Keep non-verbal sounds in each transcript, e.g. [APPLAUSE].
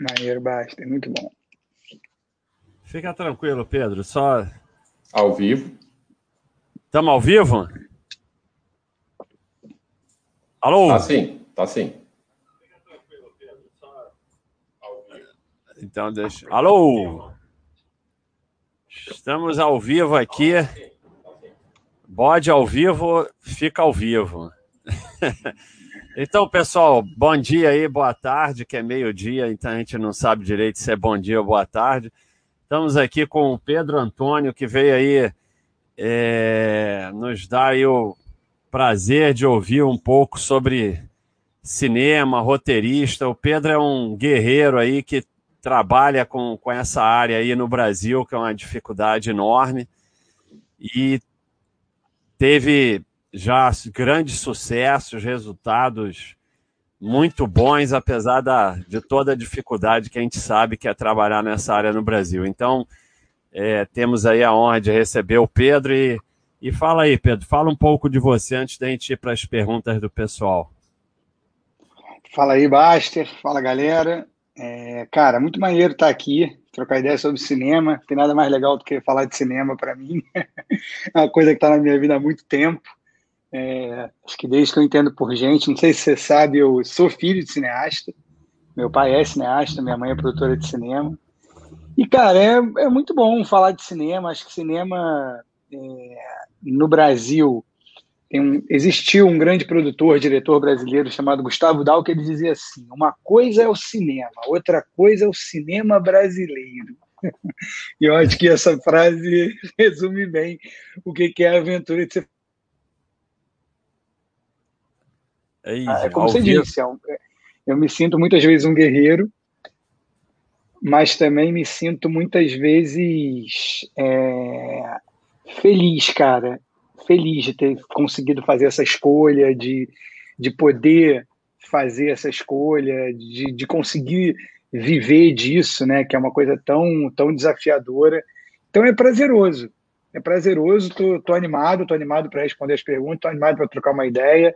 Maneiro, basta, muito bom. Fica tranquilo, Pedro, só. Ao vivo. Estamos ao vivo? Alô? Tá sim, tá sim. Então deixa. Alô? Estamos ao vivo aqui. Bode ao vivo, fica ao vivo. [LAUGHS] então, pessoal, bom dia aí, boa tarde, que é meio-dia, então a gente não sabe direito se é bom dia ou boa tarde. Estamos aqui com o Pedro Antônio, que veio aí é, nos dar aí o prazer de ouvir um pouco sobre cinema, roteirista. O Pedro é um guerreiro aí que trabalha com, com essa área aí no Brasil, que é uma dificuldade enorme. E teve já grandes sucessos, resultados muito bons, apesar da, de toda a dificuldade que a gente sabe que é trabalhar nessa área no Brasil. Então, é, temos aí a honra de receber o Pedro e, e fala aí, Pedro, fala um pouco de você antes da gente ir para as perguntas do pessoal. Fala aí, Baster, fala galera. É, cara, muito maneiro estar aqui, trocar ideia sobre cinema. Não tem nada mais legal do que falar de cinema para mim. [LAUGHS] é uma coisa que está na minha vida há muito tempo. É, acho que desde que eu entendo por gente, não sei se você sabe, eu sou filho de cineasta. Meu pai é cineasta, minha mãe é produtora de cinema. E, cara, é, é muito bom falar de cinema. Acho que cinema é, no Brasil um, existiu um grande produtor, diretor brasileiro chamado Gustavo Dal, que ele dizia assim: uma coisa é o cinema, outra coisa é o cinema brasileiro. [LAUGHS] e eu acho que essa frase [LAUGHS] resume bem o que é a aventura de ser. É, é como você disse, é eu me sinto muitas vezes um guerreiro, mas também me sinto muitas vezes é, feliz, cara feliz de ter conseguido fazer essa escolha, de, de poder fazer essa escolha, de, de conseguir viver disso, né? Que é uma coisa tão, tão desafiadora. Então é prazeroso. É prazeroso, tô, tô animado, tô animado para responder as perguntas, tô animado para trocar uma ideia,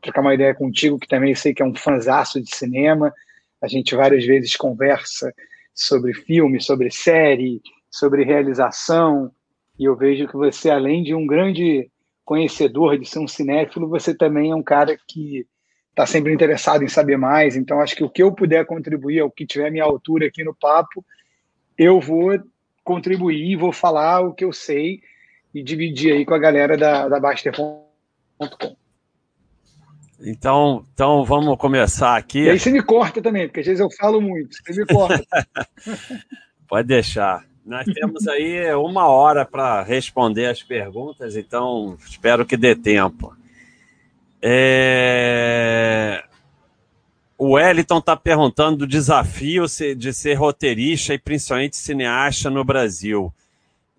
trocar uma ideia contigo, que também sei que é um fanzaço de cinema. A gente várias vezes conversa sobre filme, sobre série, sobre realização, e eu vejo que você, além de um grande conhecedor, de ser um cinéfilo, você também é um cara que está sempre interessado em saber mais. Então, acho que o que eu puder contribuir, o que tiver minha altura aqui no papo, eu vou contribuir, vou falar o que eu sei e dividir aí com a galera da, da Baster.com. Então, então vamos começar aqui. E aí você me corta também, porque às vezes eu falo muito, você me corta. [LAUGHS] Pode deixar. Nós temos aí uma hora para responder as perguntas, então espero que dê tempo. É... O Wellington está perguntando do desafio de ser roteirista e principalmente cineasta no Brasil.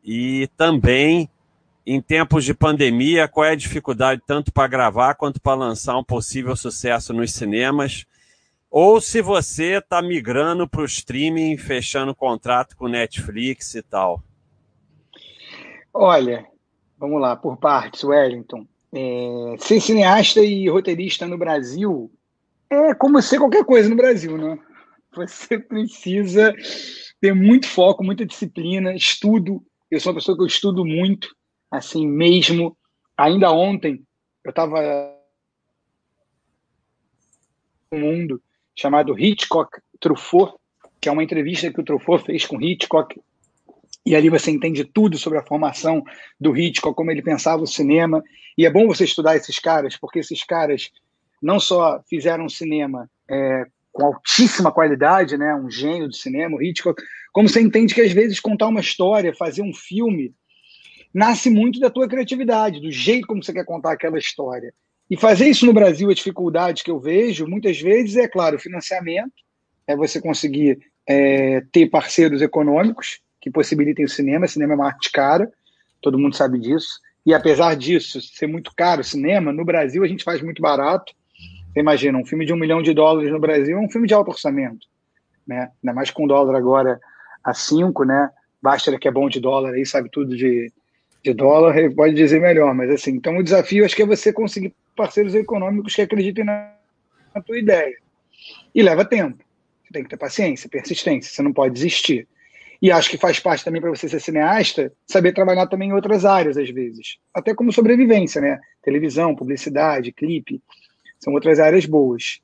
E também, em tempos de pandemia, qual é a dificuldade tanto para gravar quanto para lançar um possível sucesso nos cinemas? ou se você está migrando para o streaming, fechando contrato com Netflix e tal? Olha, vamos lá, por partes, Wellington. É, ser cineasta e roteirista no Brasil é como ser qualquer coisa no Brasil, né? Você precisa ter muito foco, muita disciplina, estudo. Eu sou uma pessoa que eu estudo muito, assim mesmo. Ainda ontem eu estava no mundo chamado Hitchcock Truffaut, que é uma entrevista que o Truffaut fez com Hitchcock. E ali você entende tudo sobre a formação do Hitchcock, como ele pensava o cinema. E é bom você estudar esses caras, porque esses caras não só fizeram cinema é, com altíssima qualidade, né, um gênio do cinema, o Hitchcock, como você entende que às vezes contar uma história, fazer um filme, nasce muito da tua criatividade, do jeito como você quer contar aquela história. E fazer isso no Brasil, a dificuldade que eu vejo, muitas vezes, é claro, financiamento, é você conseguir é, ter parceiros econômicos que possibilitem o cinema. O cinema é uma arte cara, todo mundo sabe disso. E apesar disso ser muito caro o cinema, no Brasil a gente faz muito barato. Você imagina, um filme de um milhão de dólares no Brasil é um filme de alto orçamento. Né? Ainda mais com o dólar agora a cinco, né? Basta que é bom de dólar aí, sabe tudo de, de dólar, pode dizer melhor. Mas assim, então o desafio acho que é você conseguir parceiros econômicos que acreditem na, na tua ideia. E leva tempo. Você tem que ter paciência, persistência, você não pode desistir. E acho que faz parte também para você ser cineasta, saber trabalhar também em outras áreas, às vezes. Até como sobrevivência, né? Televisão, publicidade, clipe, são outras áreas boas.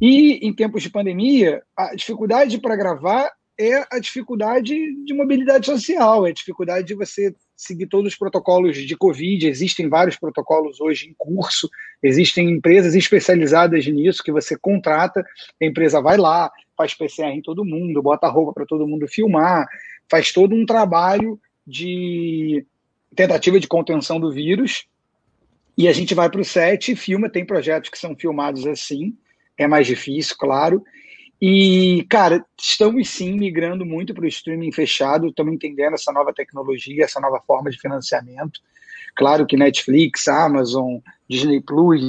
E em tempos de pandemia, a dificuldade para gravar é a dificuldade de mobilidade social, é a dificuldade de você seguir todos os protocolos de Covid. Existem vários protocolos hoje em curso, existem empresas especializadas nisso que você contrata, a empresa vai lá, faz PCR em todo mundo, bota roupa para todo mundo filmar, faz todo um trabalho de tentativa de contenção do vírus. E a gente vai para o set e filma. Tem projetos que são filmados assim, é mais difícil, claro. E, cara, estamos sim migrando muito para o streaming fechado, estamos entendendo essa nova tecnologia, essa nova forma de financiamento. Claro que Netflix, Amazon, Disney Plus,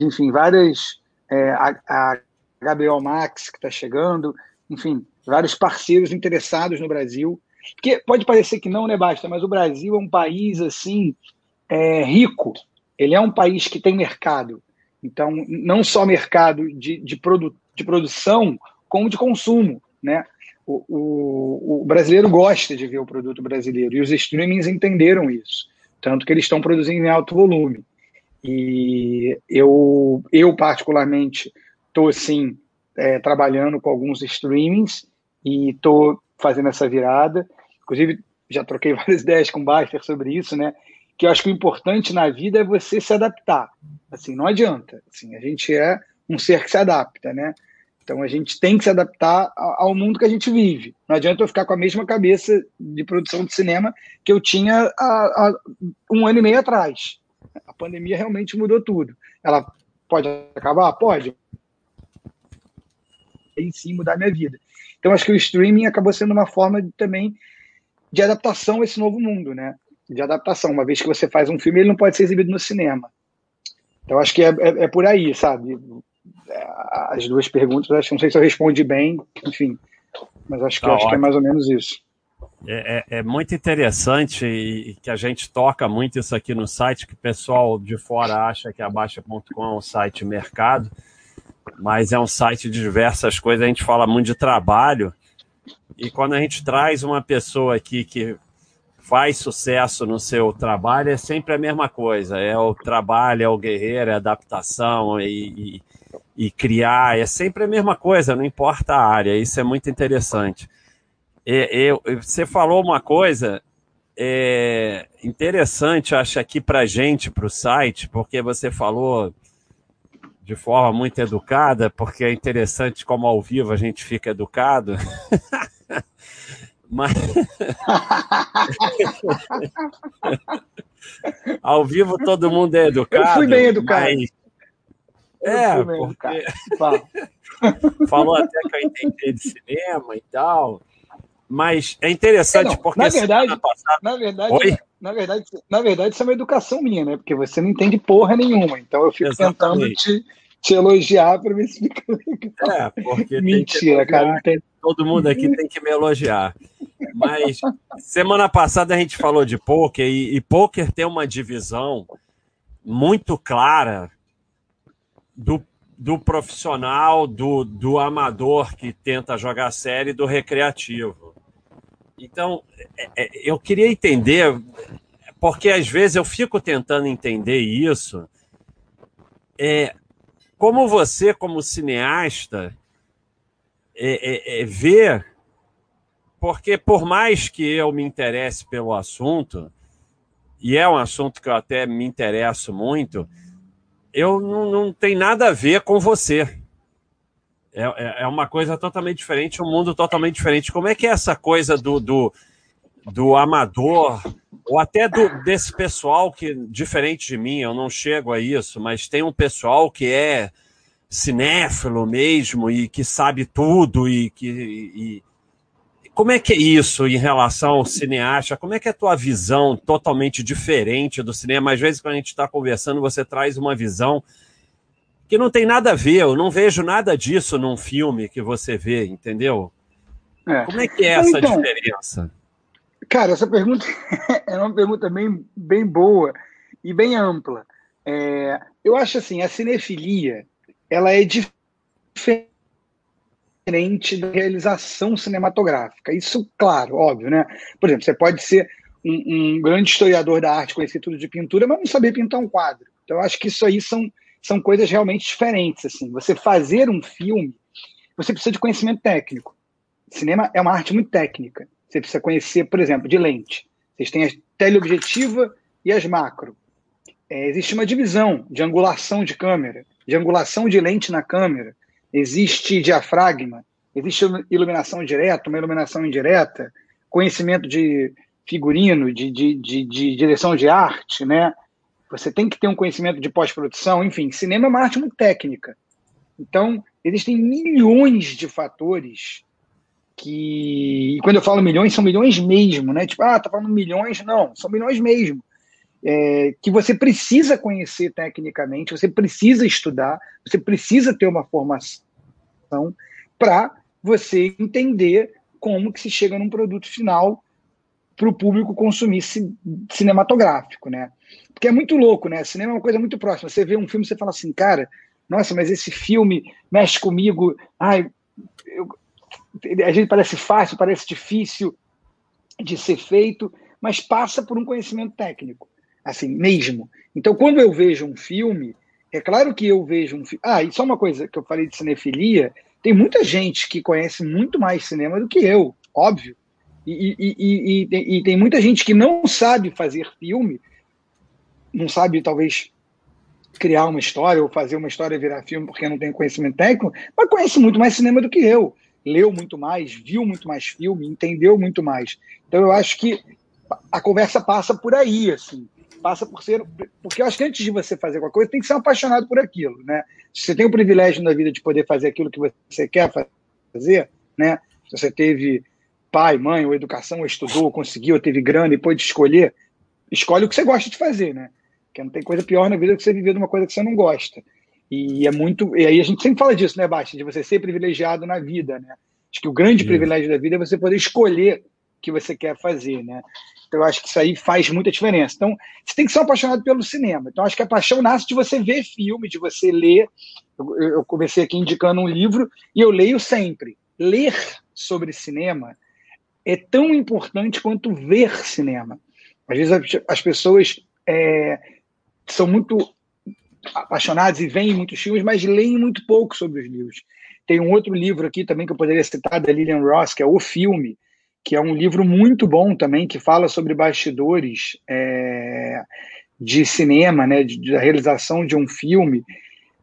enfim, várias. É, a, a HBO Max que está chegando, enfim, vários parceiros interessados no Brasil. Porque pode parecer que não, né, Basta, mas o Brasil é um país assim é, rico. Ele é um país que tem mercado. Então, não só mercado de, de, produ, de produção, como de consumo, né? O, o, o, brasileiro gosta de ver o produto brasileiro e os streamings entenderam isso, tanto que eles estão produzindo em alto volume. E eu, eu particularmente, estou assim, é, trabalhando com alguns streamings e estou fazendo essa virada. Inclusive, já troquei [LAUGHS] várias ideias com o Baster sobre isso, né? Que eu acho que o importante na vida é você se adaptar. Assim, não adianta. Assim, a gente é um ser que se adapta, né? Então a gente tem que se adaptar ao mundo que a gente vive. Não adianta eu ficar com a mesma cabeça de produção de cinema que eu tinha há, há um ano e meio atrás. A pandemia realmente mudou tudo. Ela pode acabar? Pode em si mudar minha vida. Então acho que o streaming acabou sendo uma forma de, também de adaptação a esse novo mundo, né? De adaptação, uma vez que você faz um filme, ele não pode ser exibido no cinema. Então acho que é, é, é por aí, sabe? É, as duas perguntas, acho que não sei se eu respondi bem, enfim, mas acho que, tá acho que é mais ou menos isso. É, é, é, muito interessante e, que a gente toca muito isso aqui no site, que o pessoal de fora acha que a Baixa.com é um site mercado mas é um site de diversas coisas. A gente fala muito de trabalho. E quando a gente traz uma pessoa aqui que faz sucesso no seu trabalho, é sempre a mesma coisa. É o trabalho, é o guerreiro, é a adaptação e, e, e criar. É sempre a mesma coisa, não importa a área. Isso é muito interessante. E, você falou uma coisa é, interessante, acho, aqui para gente, para o site, porque você falou de forma muito educada, porque é interessante como ao vivo a gente fica educado. [LAUGHS] Mas [LAUGHS] ao vivo todo mundo é educado. Eu fui bem educado. Mas... É, porque falou até que eu entendi de cinema e tal. Mas é interessante é, não, porque na verdade, passada... na verdade, Oi? na verdade, na verdade, isso é uma educação minha, né? Porque você não entende porra nenhuma. Então eu fico Exatamente. tentando te, te elogiar para ver se fica legal. É, porque Mentira, cara. Tem... Todo mundo aqui tem que me elogiar. Mas semana passada a gente falou de poker e, e poker tem uma divisão muito clara do do profissional, do, do amador que tenta jogar série e do recreativo. Então, é, é, eu queria entender, porque às vezes eu fico tentando entender isso, é, como você, como cineasta, é, é, é, vê, porque por mais que eu me interesse pelo assunto, e é um assunto que eu até me interesso muito, eu não, não tem nada a ver com você. É, é, é uma coisa totalmente diferente, um mundo totalmente diferente. Como é que é essa coisa do, do, do amador, ou até do, desse pessoal que, diferente de mim, eu não chego a isso, mas tem um pessoal que é cinéfilo mesmo e que sabe tudo e que. E, como é que é isso em relação ao cineasta? Como é que é a tua visão totalmente diferente do cinema? Às vezes, quando a gente está conversando, você traz uma visão que não tem nada a ver. Eu não vejo nada disso num filme que você vê, entendeu? É. Como é que é essa então, diferença? Cara, essa pergunta [LAUGHS] é uma pergunta bem, bem boa e bem ampla. É, eu acho assim, a cinefilia, ela é diferente da realização cinematográfica. Isso, claro, óbvio, né? Por exemplo, você pode ser um, um, grande historiador da arte, conhecer tudo de pintura, mas não saber pintar um quadro. Então, eu acho que isso aí são, são coisas realmente diferentes. Assim. Você fazer um filme, você precisa de conhecimento técnico. Cinema é uma arte muito técnica. Você precisa conhecer, por exemplo, de lente. Vocês têm a teleobjetiva e as macro. É, existe uma divisão de angulação de câmera, de angulação de lente na câmera. Existe diafragma, existe iluminação direta, uma iluminação indireta, conhecimento de figurino, de, de, de, de direção de arte, né? Você tem que ter um conhecimento de pós-produção, enfim, cinema é uma arte muito técnica. Então, existem milhões de fatores que. E quando eu falo milhões, são milhões mesmo, né? Tipo, ah, tá falando milhões? Não, são milhões mesmo. É, que você precisa conhecer tecnicamente, você precisa estudar, você precisa ter uma formação para você entender como que se chega num produto final para o público consumir cinematográfico, né? Porque é muito louco, né? Cinema é uma coisa muito próxima. Você vê um filme, você fala assim, cara, nossa, mas esse filme mexe comigo. Ai, eu, a gente parece fácil, parece difícil de ser feito, mas passa por um conhecimento técnico, assim, mesmo. Então, quando eu vejo um filme, é claro que eu vejo um filme. Ah, e só uma coisa que eu falei de cinefilia: tem muita gente que conhece muito mais cinema do que eu, óbvio. E, e, e, e, tem muita gente que não sabe fazer filme, não sabe, talvez, criar uma história ou fazer uma história virar filme porque não tem conhecimento técnico, mas conhece muito mais cinema do que eu leu muito mais, viu muito mais filme, entendeu muito mais. Então eu acho que a conversa passa por aí, assim, passa por ser, porque eu acho que antes de você fazer qualquer coisa, tem que ser um apaixonado por aquilo, né? Se você tem o privilégio na vida de poder fazer aquilo que você quer fazer, né? Se você teve pai, mãe, ou educação, ou estudou, ou conseguiu, ou teve grana e pôde escolher, escolhe o que você gosta de fazer, né? Porque não tem coisa pior na vida que você viver de uma coisa que você não gosta. E é muito. E aí a gente sempre fala disso, né, Basti? De você ser privilegiado na vida, né? Acho que o grande privilégio da vida é você poder escolher o que você quer fazer, né? Então, eu acho que isso aí faz muita diferença. Então, você tem que ser um apaixonado pelo cinema. Então, acho que a paixão nasce de você ver filme, de você ler. Eu, eu comecei aqui indicando um livro e eu leio sempre. Ler sobre cinema é tão importante quanto ver cinema. Às vezes as pessoas é, são muito apaixonados e veem muitos filmes, mas leem muito pouco sobre os livros. Tem um outro livro aqui também que eu poderia citar, da Lillian Ross, que é O Filme, que é um livro muito bom também, que fala sobre bastidores é, de cinema, né, de, da realização de um filme.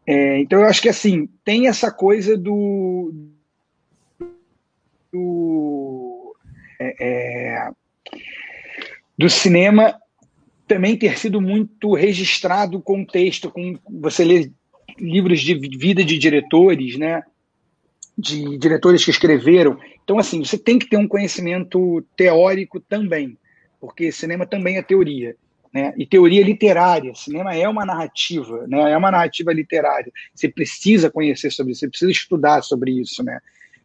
É, então eu acho que assim, tem essa coisa do. do é, é do cinema também ter sido muito registrado com texto, com você lê livros de vida de diretores, né? De diretores que escreveram. Então, assim, você tem que ter um conhecimento teórico também, porque cinema também é teoria. Né? E teoria literária, cinema é uma narrativa, né? é uma narrativa literária. Você precisa conhecer sobre isso, você precisa estudar sobre isso. Né?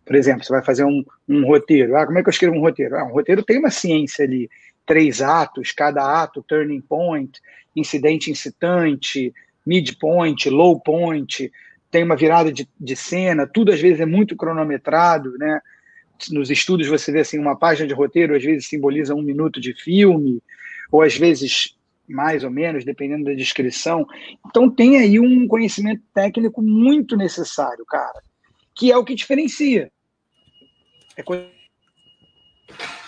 Por exemplo, você vai fazer um, um roteiro. Ah, como é que eu escrevo um roteiro? Ah, um roteiro tem uma ciência ali três atos, cada ato, turning point, incidente incitante, midpoint, low point, tem uma virada de, de cena, tudo às vezes é muito cronometrado, né? Nos estudos você vê assim, uma página de roteiro às vezes simboliza um minuto de filme, ou às vezes mais ou menos, dependendo da descrição. Então tem aí um conhecimento técnico muito necessário, cara, que é o que diferencia. É coisa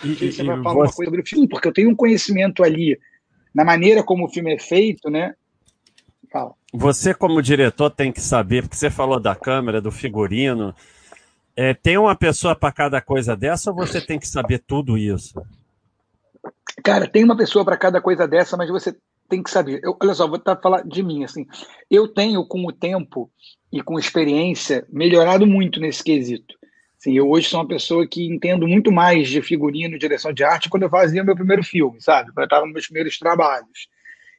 e, você e, vai falar você... uma coisa sobre o filme, porque eu tenho um conhecimento ali na maneira como o filme é feito, né? Fala. Você, como diretor, tem que saber, porque você falou da câmera, do figurino. É, tem uma pessoa para cada coisa dessa ou você tem que saber tudo isso? Cara, tem uma pessoa para cada coisa dessa, mas você tem que saber. Eu, olha só, vou tá, falar de mim. assim. Eu tenho, com o tempo e com experiência, melhorado muito nesse quesito. Assim, eu hoje sou uma pessoa que entendo muito mais de figurino, direção de arte, quando eu fazia meu primeiro filme, sabe? Quando eu estava nos meus primeiros trabalhos.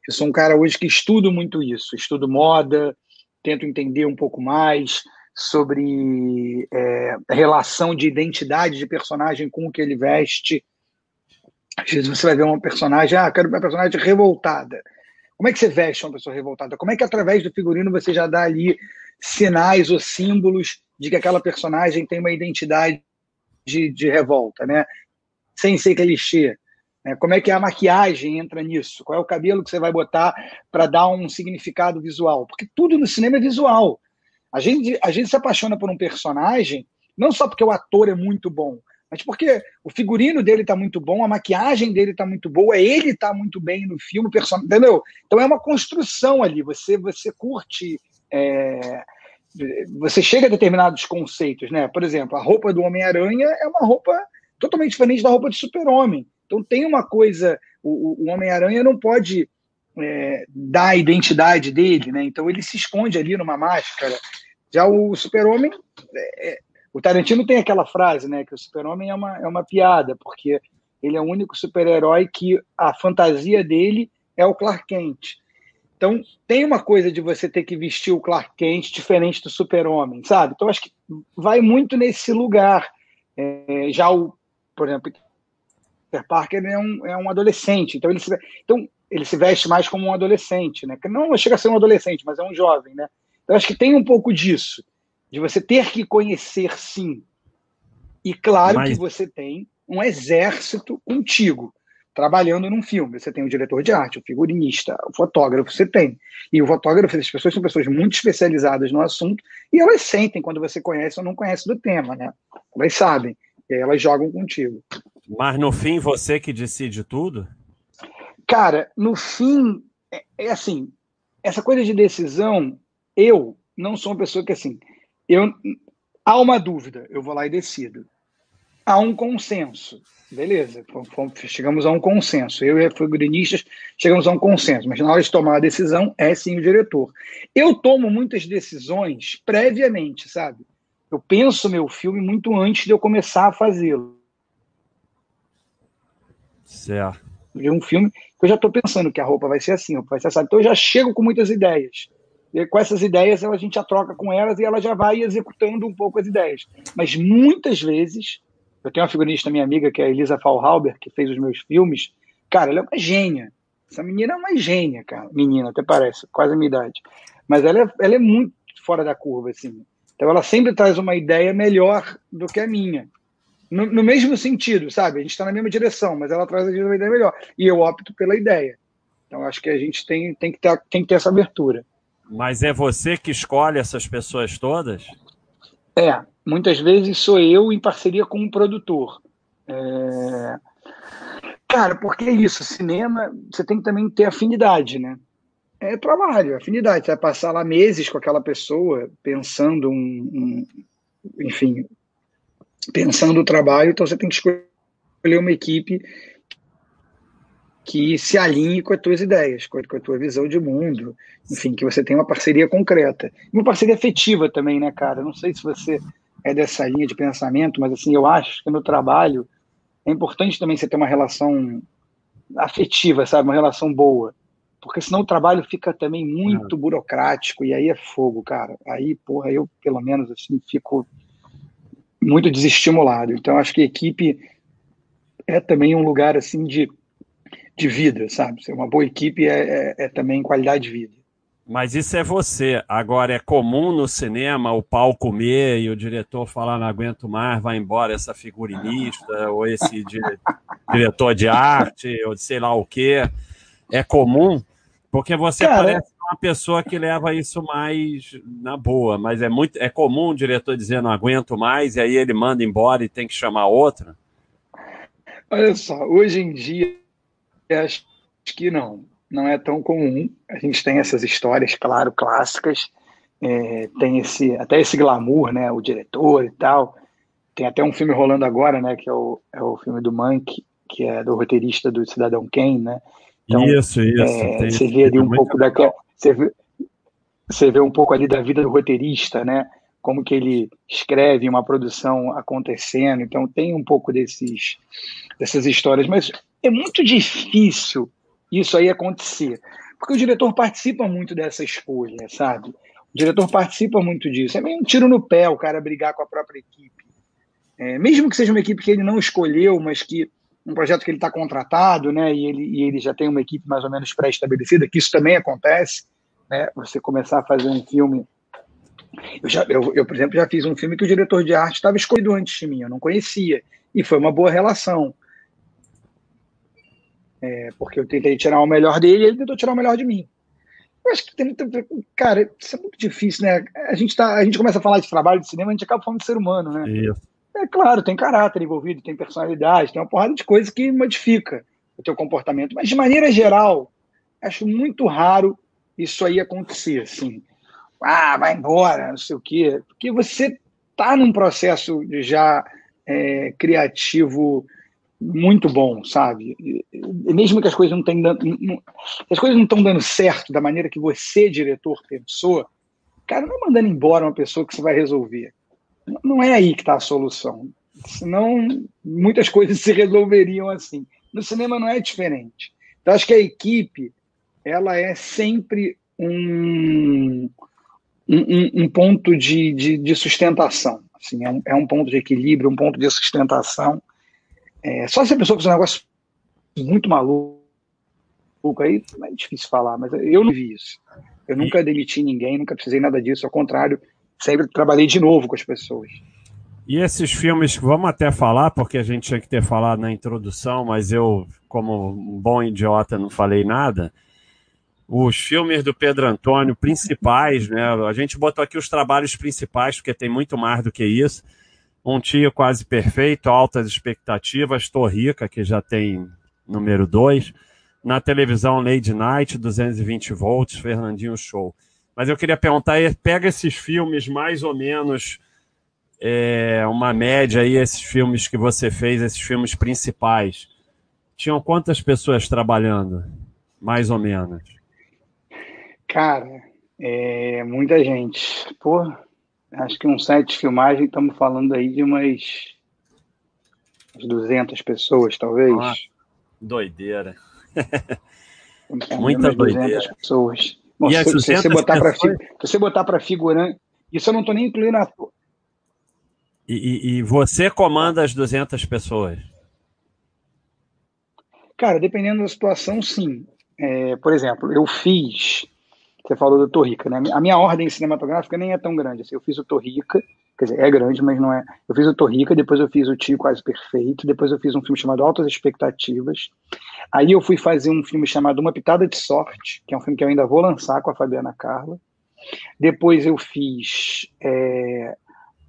Eu sou um cara hoje que estudo muito isso, estudo moda, tento entender um pouco mais sobre é, relação de identidade de personagem com o que ele veste. Às vezes você vai ver uma personagem, ah, quero uma personagem revoltada. Como é que você veste uma pessoa revoltada? Como é que através do figurino você já dá ali sinais ou símbolos de que aquela personagem tem uma identidade de, de revolta, né? Sem ser clichê. Né? Como é que a maquiagem entra nisso? Qual é o cabelo que você vai botar para dar um significado visual? Porque tudo no cinema é visual. A gente, a gente se apaixona por um personagem não só porque o ator é muito bom, mas porque o figurino dele está muito bom, a maquiagem dele está muito boa, ele está muito bem no filme, entendeu? Então é uma construção ali. Você você curte, é... você chega a determinados conceitos, né? Por exemplo, a roupa do Homem-Aranha é uma roupa totalmente diferente da roupa de Super-Homem. Então tem uma coisa, o, o Homem-Aranha não pode é, dar a identidade dele, né? Então ele se esconde ali numa máscara. Já o Super-Homem, é, é o Tarantino tem aquela frase, né, que o Super-Homem é uma, é uma piada, porque ele é o único super-herói que a fantasia dele é o Clark Kent. Então, tem uma coisa de você ter que vestir o Clark Kent diferente do Super-Homem, sabe? Então, acho que vai muito nesse lugar. É, já o, por exemplo, Peter Parker é um, é um adolescente, então ele, se, então ele se veste mais como um adolescente, né? Que não chega a ser um adolescente, mas é um jovem, né? Então acho que tem um pouco disso, de você ter que conhecer sim. E claro mas... que você tem um exército contigo, trabalhando num filme. Você tem o diretor de arte, o figurinista, o fotógrafo, você tem. E o fotógrafo, as pessoas são pessoas muito especializadas no assunto e elas sentem quando você conhece ou não conhece do tema, né? Elas sabem, e aí elas jogam contigo. Mas no fim, você que decide tudo? Cara, no fim, é, é assim, essa coisa de decisão, eu não sou uma pessoa que, assim, eu, há uma dúvida, eu vou lá e decido. Há um consenso, beleza, chegamos a um consenso. Eu e a figurinistas chegamos a um consenso, mas na hora de tomar a decisão é sim o diretor. Eu tomo muitas decisões previamente, sabe? Eu penso meu filme muito antes de eu começar a fazê-lo. Certo. De um filme que eu já estou pensando que a roupa vai ser assim, vai ser assim. Então eu já chego com muitas ideias. E com essas ideias a gente já troca com elas e ela já vai executando um pouco as ideias. Mas muitas vezes, eu tenho uma figurinista minha amiga que é a Elisa Fallhauber, que fez os meus filmes. Cara, ela é uma gênia. Essa menina é uma gênia, cara. Menina, até parece, quase a minha idade. Mas ela é, ela é muito fora da curva, assim. Então ela sempre traz uma ideia melhor do que a minha no, no mesmo sentido, sabe? A gente está na mesma direção, mas ela traz uma ideia melhor. E eu opto pela ideia. Então acho que a gente tem, tem, que, ter, tem que ter essa abertura. Mas é você que escolhe essas pessoas todas? É, muitas vezes sou eu em parceria com um produtor. É... Cara, porque é isso, cinema, você tem que também ter afinidade, né? É trabalho, afinidade. Você vai passar lá meses com aquela pessoa, pensando um, um enfim, pensando o trabalho, então você tem que escolher uma equipe que se alinhe com as tuas ideias, com a, tua visão de mundo, enfim, que você tenha uma parceria concreta. E uma parceria afetiva também, né, cara? Não sei se você é dessa linha de pensamento, mas assim, eu acho que no trabalho é importante também você ter uma relação afetiva, sabe? Uma relação boa. Porque senão o trabalho fica também muito burocrático e aí é fogo, cara. Aí, porra, eu pelo menos assim fico muito desestimulado. Então, acho que a equipe é também um lugar assim de, de vida, sabe? Ser uma boa equipe é, é, é, também qualidade de vida. Mas isso é você. Agora, é comum no cinema o pau comer e o diretor falar: não aguento mais, vai embora essa figurinista, [LAUGHS] ou esse diretor de arte, ou sei lá o quê. É comum? Porque você Cara, parece uma pessoa que leva isso mais na boa, mas é muito é comum o diretor dizer não aguento mais, e aí ele manda embora e tem que chamar outra? Olha só, hoje em dia acho que não, não é tão comum. A gente tem essas histórias, claro, clássicas, é, tem esse até esse glamour, né, o diretor e tal. Tem até um filme rolando agora, né, que é o, é o filme do Mank, que é do roteirista do Cidadão Kane, né? Então, isso, isso. É, você vê ali um pouco daquela. Você vê, você vê um pouco ali da vida do roteirista, né? Como que ele escreve uma produção acontecendo. Então tem um pouco desses, dessas histórias, mas é muito difícil isso aí acontecer. Porque o diretor participa muito dessa escolha, sabe? O diretor participa muito disso. É meio um tiro no pé o cara brigar com a própria equipe. É, mesmo que seja uma equipe que ele não escolheu, mas que um projeto que ele está contratado, né? E ele, e ele já tem uma equipe mais ou menos pré-estabelecida, que isso também acontece, né? Você começar a fazer um filme. Eu, já, eu, eu, por exemplo, já fiz um filme que o diretor de arte estava escolhido antes de mim, eu não conhecia. E foi uma boa relação. É, porque eu tentei tirar o melhor dele e ele tentou tirar o melhor de mim. Eu acho que tem. Cara, isso é muito difícil, né? A gente, tá, a gente começa a falar de trabalho de cinema, a gente acaba falando de ser humano, né? Isso. É claro, tem caráter envolvido, tem personalidade, tem uma porrada de coisa que modifica o teu comportamento. Mas, de maneira geral, acho muito raro isso aí acontecer, assim. Ah, vai embora, não sei o quê. Porque você está num processo já é, criativo muito bom, sabe? Mesmo que as coisas não tenham dando, as coisas não estão dando certo da maneira que você, diretor, pensou, cara, não é mandando embora uma pessoa que você vai resolver. Não é aí que está a solução. Senão, muitas coisas [LAUGHS] se resolveriam assim. No cinema não é diferente. Então, acho que a equipe, ela é sempre um, um, um ponto de, de, de, sustentação. Assim, é, um, é um ponto de equilíbrio, um ponto de sustentação é, só se a pessoa fizer um negócio muito maluco, aí é difícil falar, mas eu não vi isso. Eu nunca demiti ninguém, nunca precisei nada disso, ao contrário, sempre trabalhei de novo com as pessoas. E esses filmes, vamos até falar, porque a gente tinha que ter falado na introdução, mas eu, como um bom idiota, não falei nada. Os filmes do Pedro Antônio, principais, né? A gente botou aqui os trabalhos principais, porque tem muito mais do que isso. Um Tio Quase Perfeito, Altas Expectativas, Torrica, que já tem número 2. Na televisão, Lady Night, 220 volts, Fernandinho Show. Mas eu queria perguntar, pega esses filmes mais ou menos, é, uma média aí, esses filmes que você fez, esses filmes principais. Tinham quantas pessoas trabalhando? Mais ou menos. Cara, é, muita gente. Pô, acho que um set de filmagem, estamos falando aí de umas, umas 200 pessoas, talvez. Ah, doideira. Muita doideira. pessoas. Bom, se, se, você botar para se você botar para figurante, isso eu não estou nem incluindo a e, e, e você comanda as 200 pessoas? Cara, dependendo da situação, sim. É, por exemplo, eu fiz você falou do Torrica, né? A minha ordem cinematográfica nem é tão grande. Assim, eu fiz o Torrica, quer dizer, é grande, mas não é. Eu fiz o Torrica, depois eu fiz o Tio Quase Perfeito, depois eu fiz um filme chamado Altas Expectativas. Aí eu fui fazer um filme chamado Uma Pitada de Sorte, que é um filme que eu ainda vou lançar com a Fabiana Carla. Depois eu fiz é,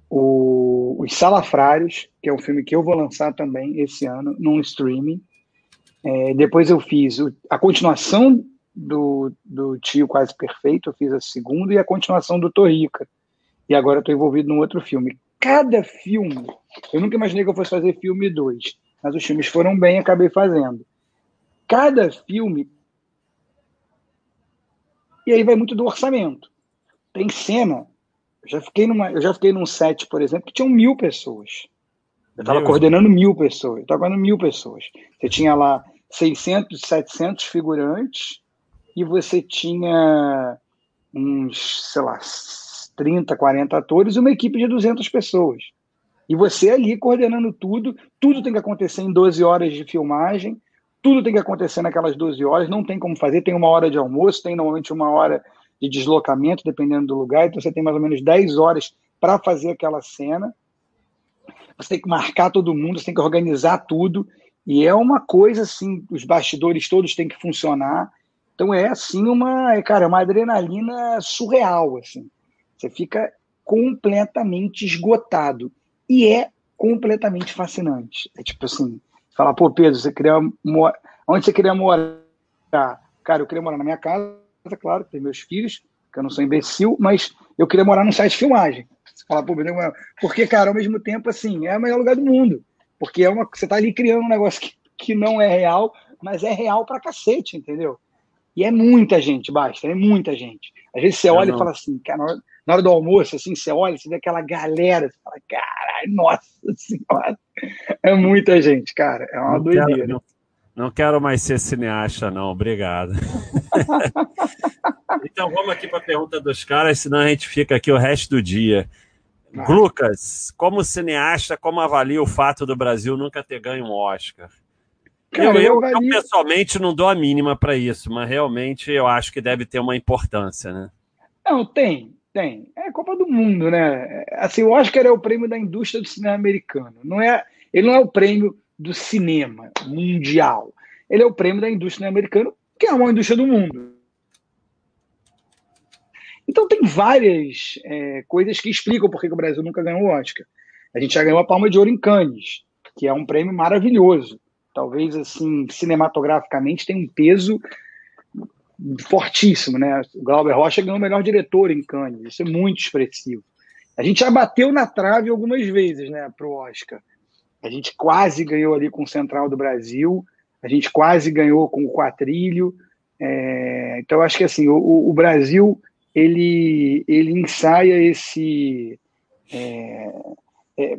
o, Os Salafrários, que é um filme que eu vou lançar também esse ano, num streaming. É, depois eu fiz o, a continuação do, do Tio Quase Perfeito, eu fiz a segunda, e a continuação do Torrica. E agora estou envolvido num outro filme. Cada filme, eu nunca imaginei que eu fosse fazer filme dois, mas os filmes foram bem e acabei fazendo. Cada filme. E aí vai muito do orçamento. Tem cena. Eu já fiquei, numa, eu já fiquei num set, por exemplo, que tinham mil pessoas. Eu estava coordenando mil pessoas. Eu estava coordenando mil pessoas. Você tinha lá 600, 700 figurantes e você tinha uns, sei lá, 30, 40 atores e uma equipe de 200 pessoas. E você ali coordenando tudo, tudo tem que acontecer em 12 horas de filmagem, tudo tem que acontecer naquelas 12 horas, não tem como fazer, tem uma hora de almoço, tem normalmente uma hora de deslocamento, dependendo do lugar, então você tem mais ou menos 10 horas para fazer aquela cena. Você tem que marcar todo mundo, você tem que organizar tudo, e é uma coisa assim, os bastidores todos têm que funcionar, então é assim uma, cara, uma adrenalina surreal, assim. Você fica completamente esgotado e é completamente fascinante. É tipo assim, falar, pô, Pedro, você queria morar, onde você queria morar? Cara, eu queria morar na minha casa, claro, tem meus filhos, que eu não sou imbecil, mas eu queria morar num site de filmagem. Você fala, pô, Pedro, porque, cara, ao mesmo tempo, assim, é o melhor lugar do mundo. Porque é uma, você tá ali criando um negócio que, que não é real, mas é real pra cacete, entendeu? E é muita gente, basta, é muita gente. Às vezes você olha e fala assim, cara, na hora, na hora, do almoço, assim, você olha, você vê aquela galera, você fala, caralho, nossa [LAUGHS] senhora, é muita gente, cara, é uma não doideira. Quero, não, não, quero mais ser cineasta, não, obrigado. [LAUGHS] então vamos aqui para a pergunta dos caras, senão a gente fica aqui o resto do dia. Ah. Lucas, como cineasta, como avalia o fato do Brasil nunca ter ganho um Oscar? Cara, eu, eu, eu, pessoalmente não dou a mínima para isso, mas realmente eu acho que deve ter uma importância, né? Não, tem, tem. É Copa do Mundo, né? Assim, o Oscar é o prêmio da indústria do cinema americano. Não é, ele não é o prêmio do cinema mundial. Ele é o prêmio da indústria americana, que é uma indústria do mundo. Então tem várias é, coisas que explicam por que o Brasil nunca ganhou o Oscar. A gente já ganhou a Palma de Ouro em Cannes, que é um prêmio maravilhoso. Talvez, assim, cinematograficamente tem um peso fortíssimo, né? O Glauber Rocha ganhou o melhor diretor em Cannes, isso é muito expressivo. A gente já bateu na trave algumas vezes, né, para o Oscar. A gente quase ganhou ali com o Central do Brasil, a gente quase ganhou com o Quatrilho. É, então, acho que assim, o, o, Brasil ele, ele ensaia esse. É, é,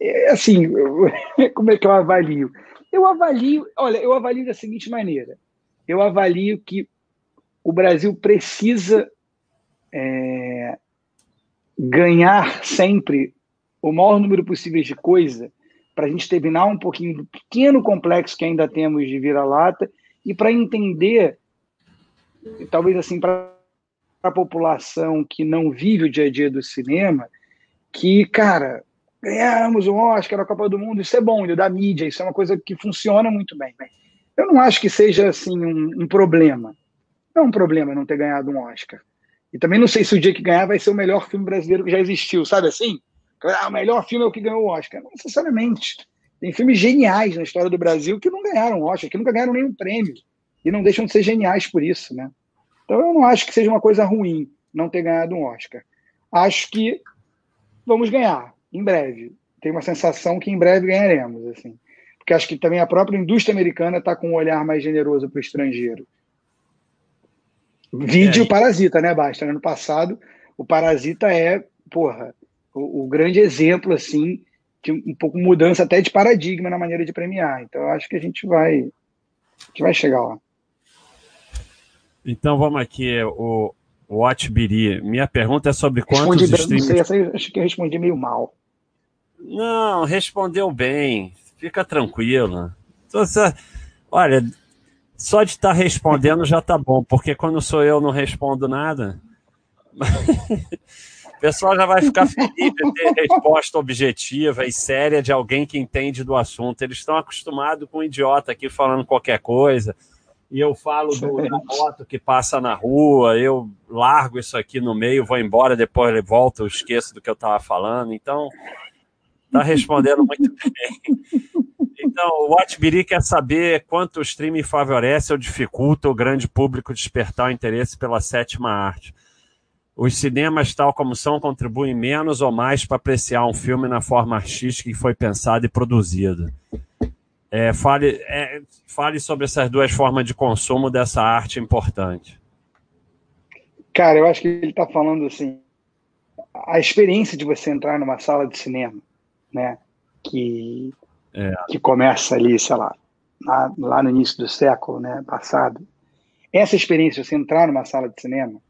é assim, [LAUGHS] como é que eu avalio? Eu avalio, olha, eu avalio da seguinte maneira: eu avalio que o Brasil precisa é, ganhar sempre o maior número possível de coisa para a gente terminar um pouquinho do pequeno complexo que ainda temos de vira-lata e para entender, talvez assim, para a população que não vive o dia a dia do cinema, que, cara, ganhamos o Oscar, a Copa do Mundo, isso é bom, da mídia, isso é uma coisa que funciona muito bem. Eu não acho que seja, assim, um, um problema. Não é um problema não ter ganhado um Oscar. E também não sei se o dia que ganhar vai ser o melhor filme brasileiro que já existiu, sabe assim? Ah, o melhor filme é o que ganhou o Oscar. Não necessariamente. Tem filmes geniais na história do Brasil que não ganharam Oscar, que nunca ganharam nenhum prêmio. E não deixam de ser geniais por isso, né? Então eu não acho que seja uma coisa ruim não ter ganhado um Oscar. Acho que vamos ganhar em breve. Tenho uma sensação que em breve ganharemos, assim. Porque acho que também a própria indústria americana está com um olhar mais generoso para o estrangeiro. Vídeo é, Parasita, né, Basta? Ano passado, o Parasita é, porra, o, o, grande exemplo, assim, de um pouco mudança até de paradigma na maneira de premiar. Então, eu acho que a gente vai, a gente vai chegar lá. Então, vamos aqui, o, Watchbiri. Minha pergunta é sobre quantos respondi streams... Bem, não sei, acho que eu respondi meio mal. Não, respondeu bem. Fica tranquilo. Você... Olha, só de estar tá respondendo já tá bom, porque quando sou eu não respondo nada. [LAUGHS] O pessoal já vai ficar feliz de ter resposta objetiva e séria de alguém que entende do assunto. Eles estão acostumados com um idiota aqui falando qualquer coisa. E eu falo do, [LAUGHS] da moto que passa na rua, eu largo isso aqui no meio, vou embora, depois ele volta, eu esqueço do que eu estava falando. Então, tá respondendo muito [LAUGHS] bem. Então, o Watchbiri quer saber quanto o streaming favorece ou dificulta o grande público despertar o interesse pela sétima arte os cinemas, tal como são, contribuem menos ou mais para apreciar um filme na forma artística que foi pensado e produzido. É, fale, é, fale sobre essas duas formas de consumo dessa arte importante. Cara, eu acho que ele está falando assim, a experiência de você entrar numa sala de cinema, né, que, é. que começa ali, sei lá, lá, lá no início do século né, passado, essa experiência de você entrar numa sala de cinema,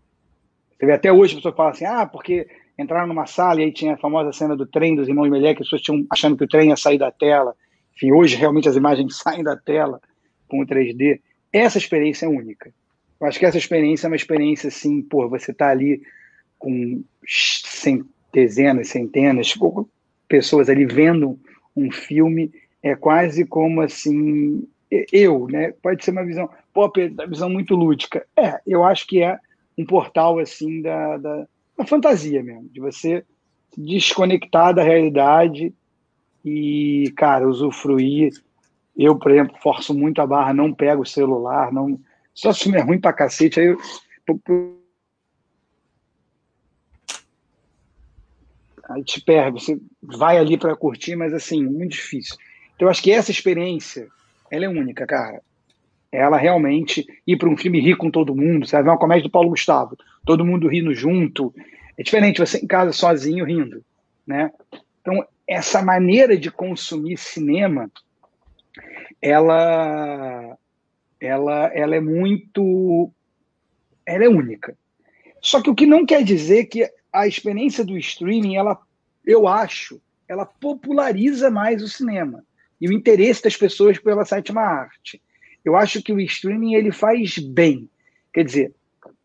você vê até hoje a pessoa fala assim, ah, porque entraram numa sala e aí tinha a famosa cena do trem dos irmãos Melé, que as pessoas tinham achando que o trem ia sair da tela. Enfim, hoje realmente as imagens [LAUGHS] saem da tela com o 3D. Essa experiência é única. Eu acho que essa experiência é uma experiência assim, pô, você tá ali com dezenas, centenas, pessoas ali vendo um filme, é quase como assim, eu, né? Pode ser uma visão, pô, uma visão muito lúdica. É, eu acho que é um portal assim da, da, da fantasia mesmo, de você desconectar da realidade e, cara, usufruir. Eu, por exemplo, forço muito a barra, não pego o celular, não. Só se é ruim pra cacete, aí eu. Aí te perde, você vai ali para curtir, mas assim, muito difícil. Então, eu acho que essa experiência, ela é única, cara ela realmente ir para um filme rir com todo mundo, sabe? É uma comédia do Paulo Gustavo, todo mundo rindo junto. É diferente você em casa sozinho rindo, né? Então, essa maneira de consumir cinema, ela, ela, ela é muito, ela é única. Só que o que não quer dizer que a experiência do streaming, ela, eu acho, ela populariza mais o cinema. e o interesse das pessoas pela sétima arte. Eu acho que o streaming ele faz bem. Quer dizer,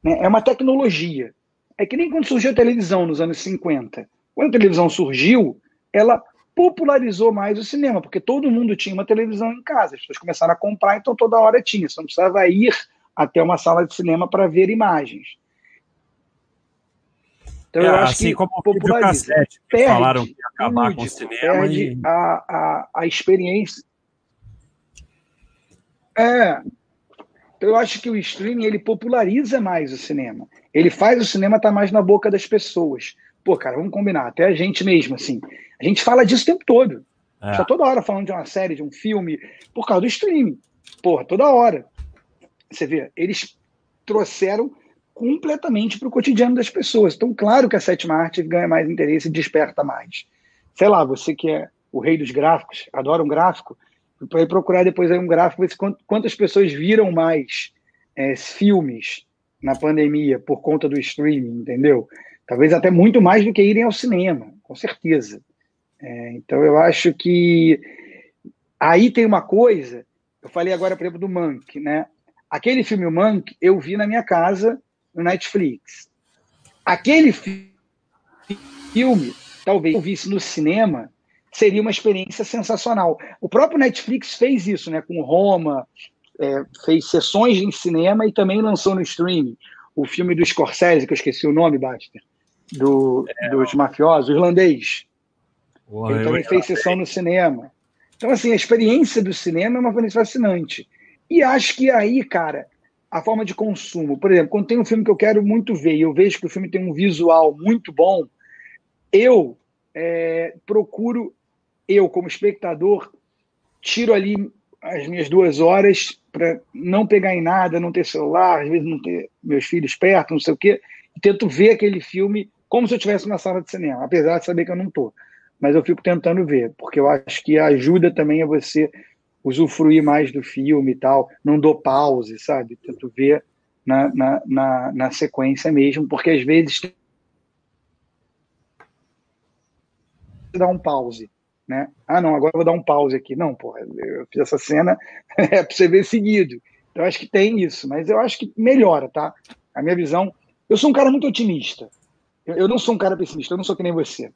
né, é uma tecnologia. É que nem quando surgiu a televisão nos anos 50. Quando a televisão surgiu, ela popularizou mais o cinema, porque todo mundo tinha uma televisão em casa. As pessoas começaram a comprar, então toda hora tinha. Você não precisava ir até uma sala de cinema para ver imagens. Então, é, eu acho assim que como populariza. Cassete, perde, falaram que ia acabar com o cinema. Perde e... a, a, a experiência. É. Então, eu acho que o streaming ele populariza mais o cinema. Ele faz o cinema estar tá mais na boca das pessoas. Pô, cara, vamos combinar. Até a gente mesmo, assim. A gente fala disso o tempo todo. É. Está toda hora falando de uma série, de um filme, por causa do streaming. Porra, toda hora. Você vê, eles trouxeram completamente para o cotidiano das pessoas. Então, claro que a sétima arte ganha mais interesse e desperta mais. Sei lá, você que é o rei dos gráficos, adora um gráfico, para procurar depois aí um gráfico, ver quantas pessoas viram mais é, filmes na pandemia por conta do streaming, entendeu? Talvez até muito mais do que irem ao cinema, com certeza. É, então eu acho que aí tem uma coisa, eu falei agora, por exemplo, do Monk, né? Aquele filme o Monk eu vi na minha casa no Netflix. Aquele filme, talvez eu visse no cinema, seria uma experiência sensacional. O próprio Netflix fez isso, né? Com Roma, é, fez sessões em cinema e também lançou no streaming. O filme do Scorsese, que eu esqueci o nome, Baster, do, é, dos mafiosos, o irlandês. Ele também fez sessão no cinema. Então, assim, a experiência do cinema é uma coisa fascinante. E acho que aí, cara, a forma de consumo. Por exemplo, quando tem um filme que eu quero muito ver e eu vejo que o filme tem um visual muito bom, eu é, procuro, eu como espectador, tiro ali as minhas duas horas para não pegar em nada, não ter celular, às vezes não ter meus filhos perto, não sei o quê, e tento ver aquele filme como se eu estivesse na sala de cinema, apesar de saber que eu não estou. Mas eu fico tentando ver, porque eu acho que ajuda também a você usufruir mais do filme e tal, não dou pause, sabe? Tento ver na, na, na, na sequência mesmo, porque às vezes dá um pause, né? Ah, não, agora eu vou dar um pause aqui. Não, porra, eu fiz essa cena [LAUGHS] é para você ver seguido. Então, acho que tem isso, mas eu acho que melhora, tá? A minha visão. Eu sou um cara muito otimista. Eu, eu não sou um cara pessimista, eu não sou que nem você.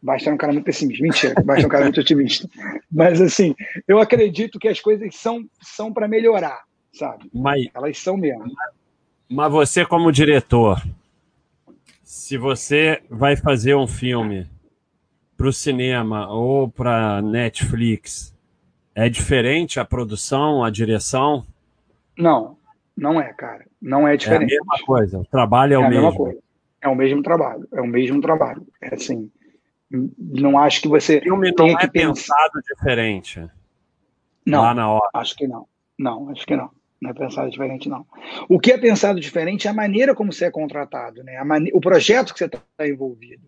Basta é um cara muito pessimista. Mentira, basta é um cara muito otimista. Mas, assim, eu acredito que as coisas são, são para melhorar, sabe? Mas, Elas são mesmo. Mas você, como diretor, se você vai fazer um filme para o cinema ou para Netflix, é diferente a produção, a direção? Não, não é, cara. Não é diferente. É a mesma coisa, o trabalho é, é o mesmo. É o mesmo trabalho, é o mesmo trabalho. É assim, não acho que você. O filme não é pensado diferente. Não, lá na hora. acho que não. Não, acho que não. Não é pensado diferente, não. O que é pensado diferente é a maneira como você é contratado, né? Mane... O projeto que você está envolvido.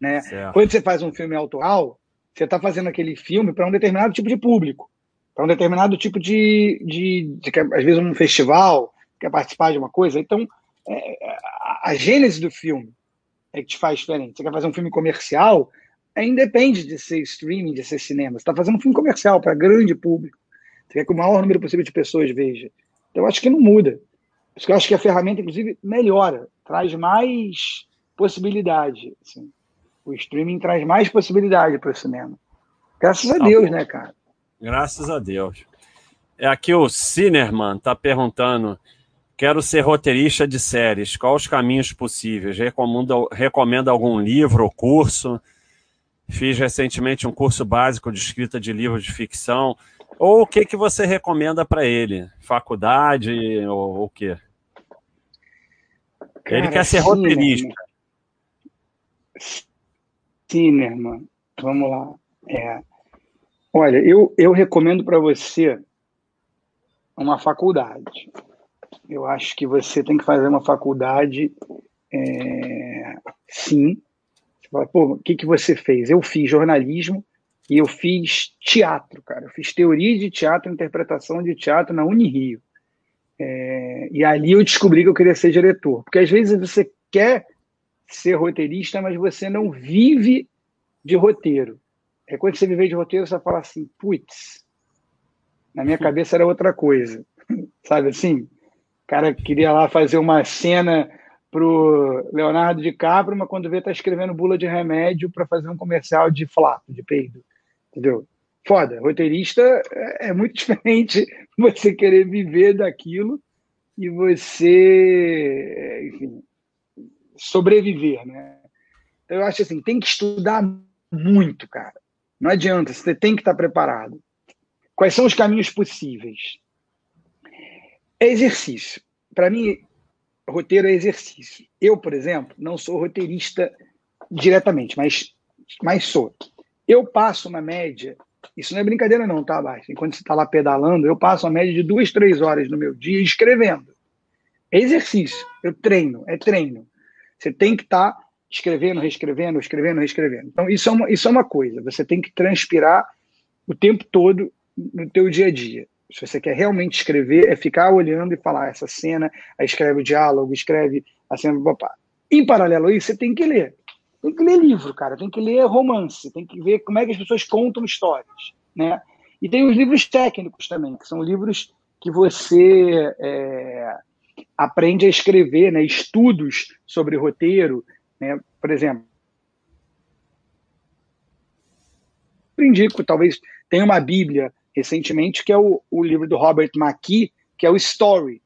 Né? Quando você faz um filme autoral, você está fazendo aquele filme para um determinado tipo de público, para um determinado tipo de, de, de, de, às vezes um festival quer participar de uma coisa. Então, é, a, a gênese do filme é que te faz diferente. Você quer fazer um filme comercial, é independe de ser streaming, de ser cinema. Você está fazendo um filme comercial para grande público. Você quer que o maior número possível de pessoas veja. Então, eu acho que não muda. Por isso que eu acho que a ferramenta, inclusive, melhora, traz mais possibilidade. Assim. O streaming traz mais possibilidade para o cinema. Graças a tá Deus, né, cara? Graças a Deus. É aqui o Cinerman está perguntando Quero ser roteirista de séries. Quais os caminhos possíveis? Recomendo, recomendo algum livro ou curso? Fiz recentemente um curso básico de escrita de livros de ficção. Ou o que, que você recomenda para ele? Faculdade ou o quê? Cara, ele quer ser roteirista. Sim, irmão. Vamos lá. É. Olha, eu, eu recomendo para você uma faculdade. Eu acho que você tem que fazer uma faculdade, é, sim. Você fala, pô, o que, que você fez? Eu fiz jornalismo e eu fiz teatro, cara. Eu fiz teoria de teatro, interpretação de teatro na Unirio. É, e ali eu descobri que eu queria ser diretor. Porque às vezes você quer ser roteirista, mas você não vive de roteiro. É quando você viver de roteiro, você vai falar assim, putz, na minha cabeça era outra coisa. [LAUGHS] Sabe assim? Cara queria lá fazer uma cena pro Leonardo DiCaprio, mas quando vê tá escrevendo bula de remédio para fazer um comercial de flato, de peido. Entendeu? Foda. Roteirista é, é muito [LAUGHS] diferente você querer viver daquilo e você, enfim, sobreviver, né? Então, eu acho assim, tem que estudar muito, cara. Não adianta, você tem que estar preparado. Quais são os caminhos possíveis? É exercício. Para mim, roteiro é exercício. Eu, por exemplo, não sou roteirista diretamente, mas, mas sou. Eu passo uma média, isso não é brincadeira não, tá, Baixa? Enquanto você está lá pedalando, eu passo uma média de duas, três horas no meu dia escrevendo. É exercício, eu treino, é treino. Você tem que estar tá escrevendo, reescrevendo, escrevendo, reescrevendo. Então, isso é, uma, isso é uma coisa, você tem que transpirar o tempo todo no teu dia a dia. Se você quer realmente escrever, é ficar olhando e falar essa cena, aí escreve o diálogo, escreve a cena. Opa. Em paralelo a isso, você tem que ler. Tem que ler livro, cara, tem que ler romance, tem que ver como é que as pessoas contam histórias, né? E tem os livros técnicos também, que são livros que você é, aprende a escrever, né? Estudos sobre roteiro, né? Por exemplo, indico, talvez tenha uma Bíblia recentemente, que é o, o livro do Robert McKee, que é o Story.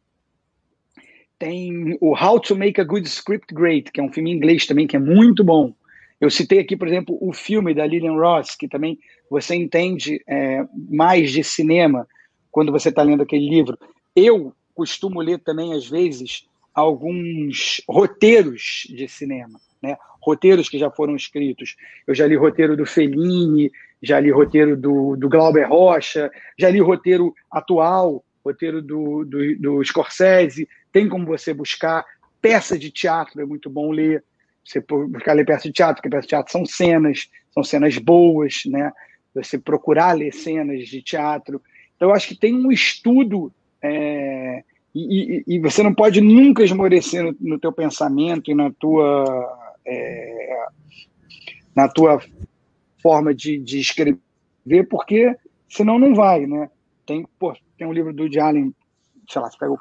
Tem o How to Make a Good Script Great, que é um filme em inglês também, que é muito bom. Eu citei aqui, por exemplo, o filme da Lillian Ross, que também você entende é, mais de cinema quando você está lendo aquele livro. Eu costumo ler também, às vezes, alguns roteiros de cinema, né? roteiros que já foram escritos. Eu já li roteiro do Fellini, já li roteiro do, do Glauber Rocha, já li roteiro atual, roteiro do, do, do Scorsese, tem como você buscar. Peça de teatro é muito bom ler. Você buscar ler peça de teatro, porque peça de teatro são cenas, são cenas boas, né? Você procurar ler cenas de teatro. Então, eu acho que tem um estudo é, e, e, e, você não pode nunca esmorecer no, no teu pensamento e na tua é, na tua forma de, de escrever, porque senão não vai, né? Tem, pô, tem um livro do Woody Allen, sei lá, você pega o...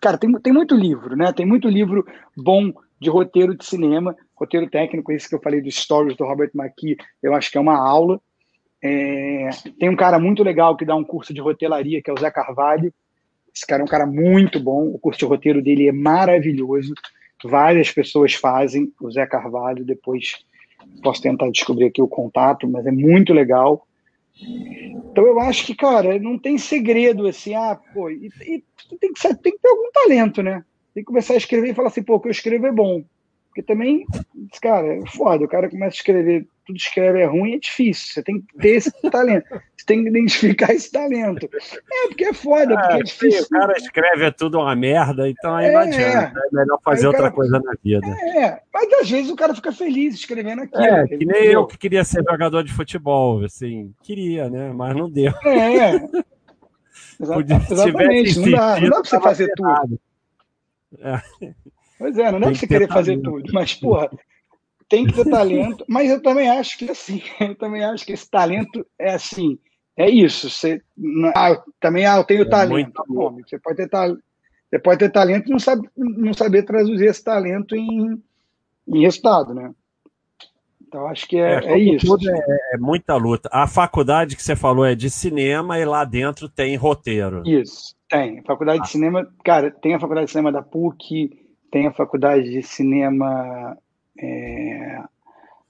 Cara, tem, tem muito livro, né? Tem muito livro bom de roteiro de cinema, roteiro técnico, esse que eu falei dos stories do Robert McKee, eu acho que é uma aula. É, tem um cara muito legal que dá um curso de rotelaria, que é o Zé Carvalho. Esse cara é um cara muito bom, o curso de roteiro dele é maravilhoso. Várias pessoas fazem, o Zé Carvalho, depois Posso tentar descobrir aqui o contato, mas é muito legal. Então eu acho que, cara, não tem segredo assim, ah, pô, e, e tem, que, tem que ter algum talento, né? Tem que começar a escrever e falar assim, pô, o que eu escrevo é bom. Porque também, cara, é foda, o cara começa a escrever, tudo escreve é ruim, é difícil. Você tem que ter esse [LAUGHS] talento. Você tem que identificar esse talento. É, porque é foda, porque é, é difícil. O cara escreve é tudo uma merda, então aí é, não adianta. É melhor fazer outra cara, coisa na vida. É, mas às vezes o cara fica feliz escrevendo aquilo. É, que nem eu que queria ser jogador de futebol, assim, queria, né? Mas não deu. É. [LAUGHS] Podia, exatamente, não dá, não dá pra você fazer tudo. É. Pois é, não é pra você querer fazer tudo, mas, porra, tem que ter talento. [LAUGHS] Mas eu também acho que, assim, [LAUGHS] eu também acho que esse talento é assim, é isso. Você, ah, também, ah, eu tenho é talento. Bom, você pode ter talento. Você pode ter talento e não, sabe, não saber traduzir esse talento em, em resultado, né? Então, acho que é, é, é isso. É, é, muita luta. A faculdade que você falou é de cinema e lá dentro tem roteiro. Isso, tem. Faculdade ah. de cinema, cara, tem a faculdade de cinema da PUC, tem a faculdade de cinema. É,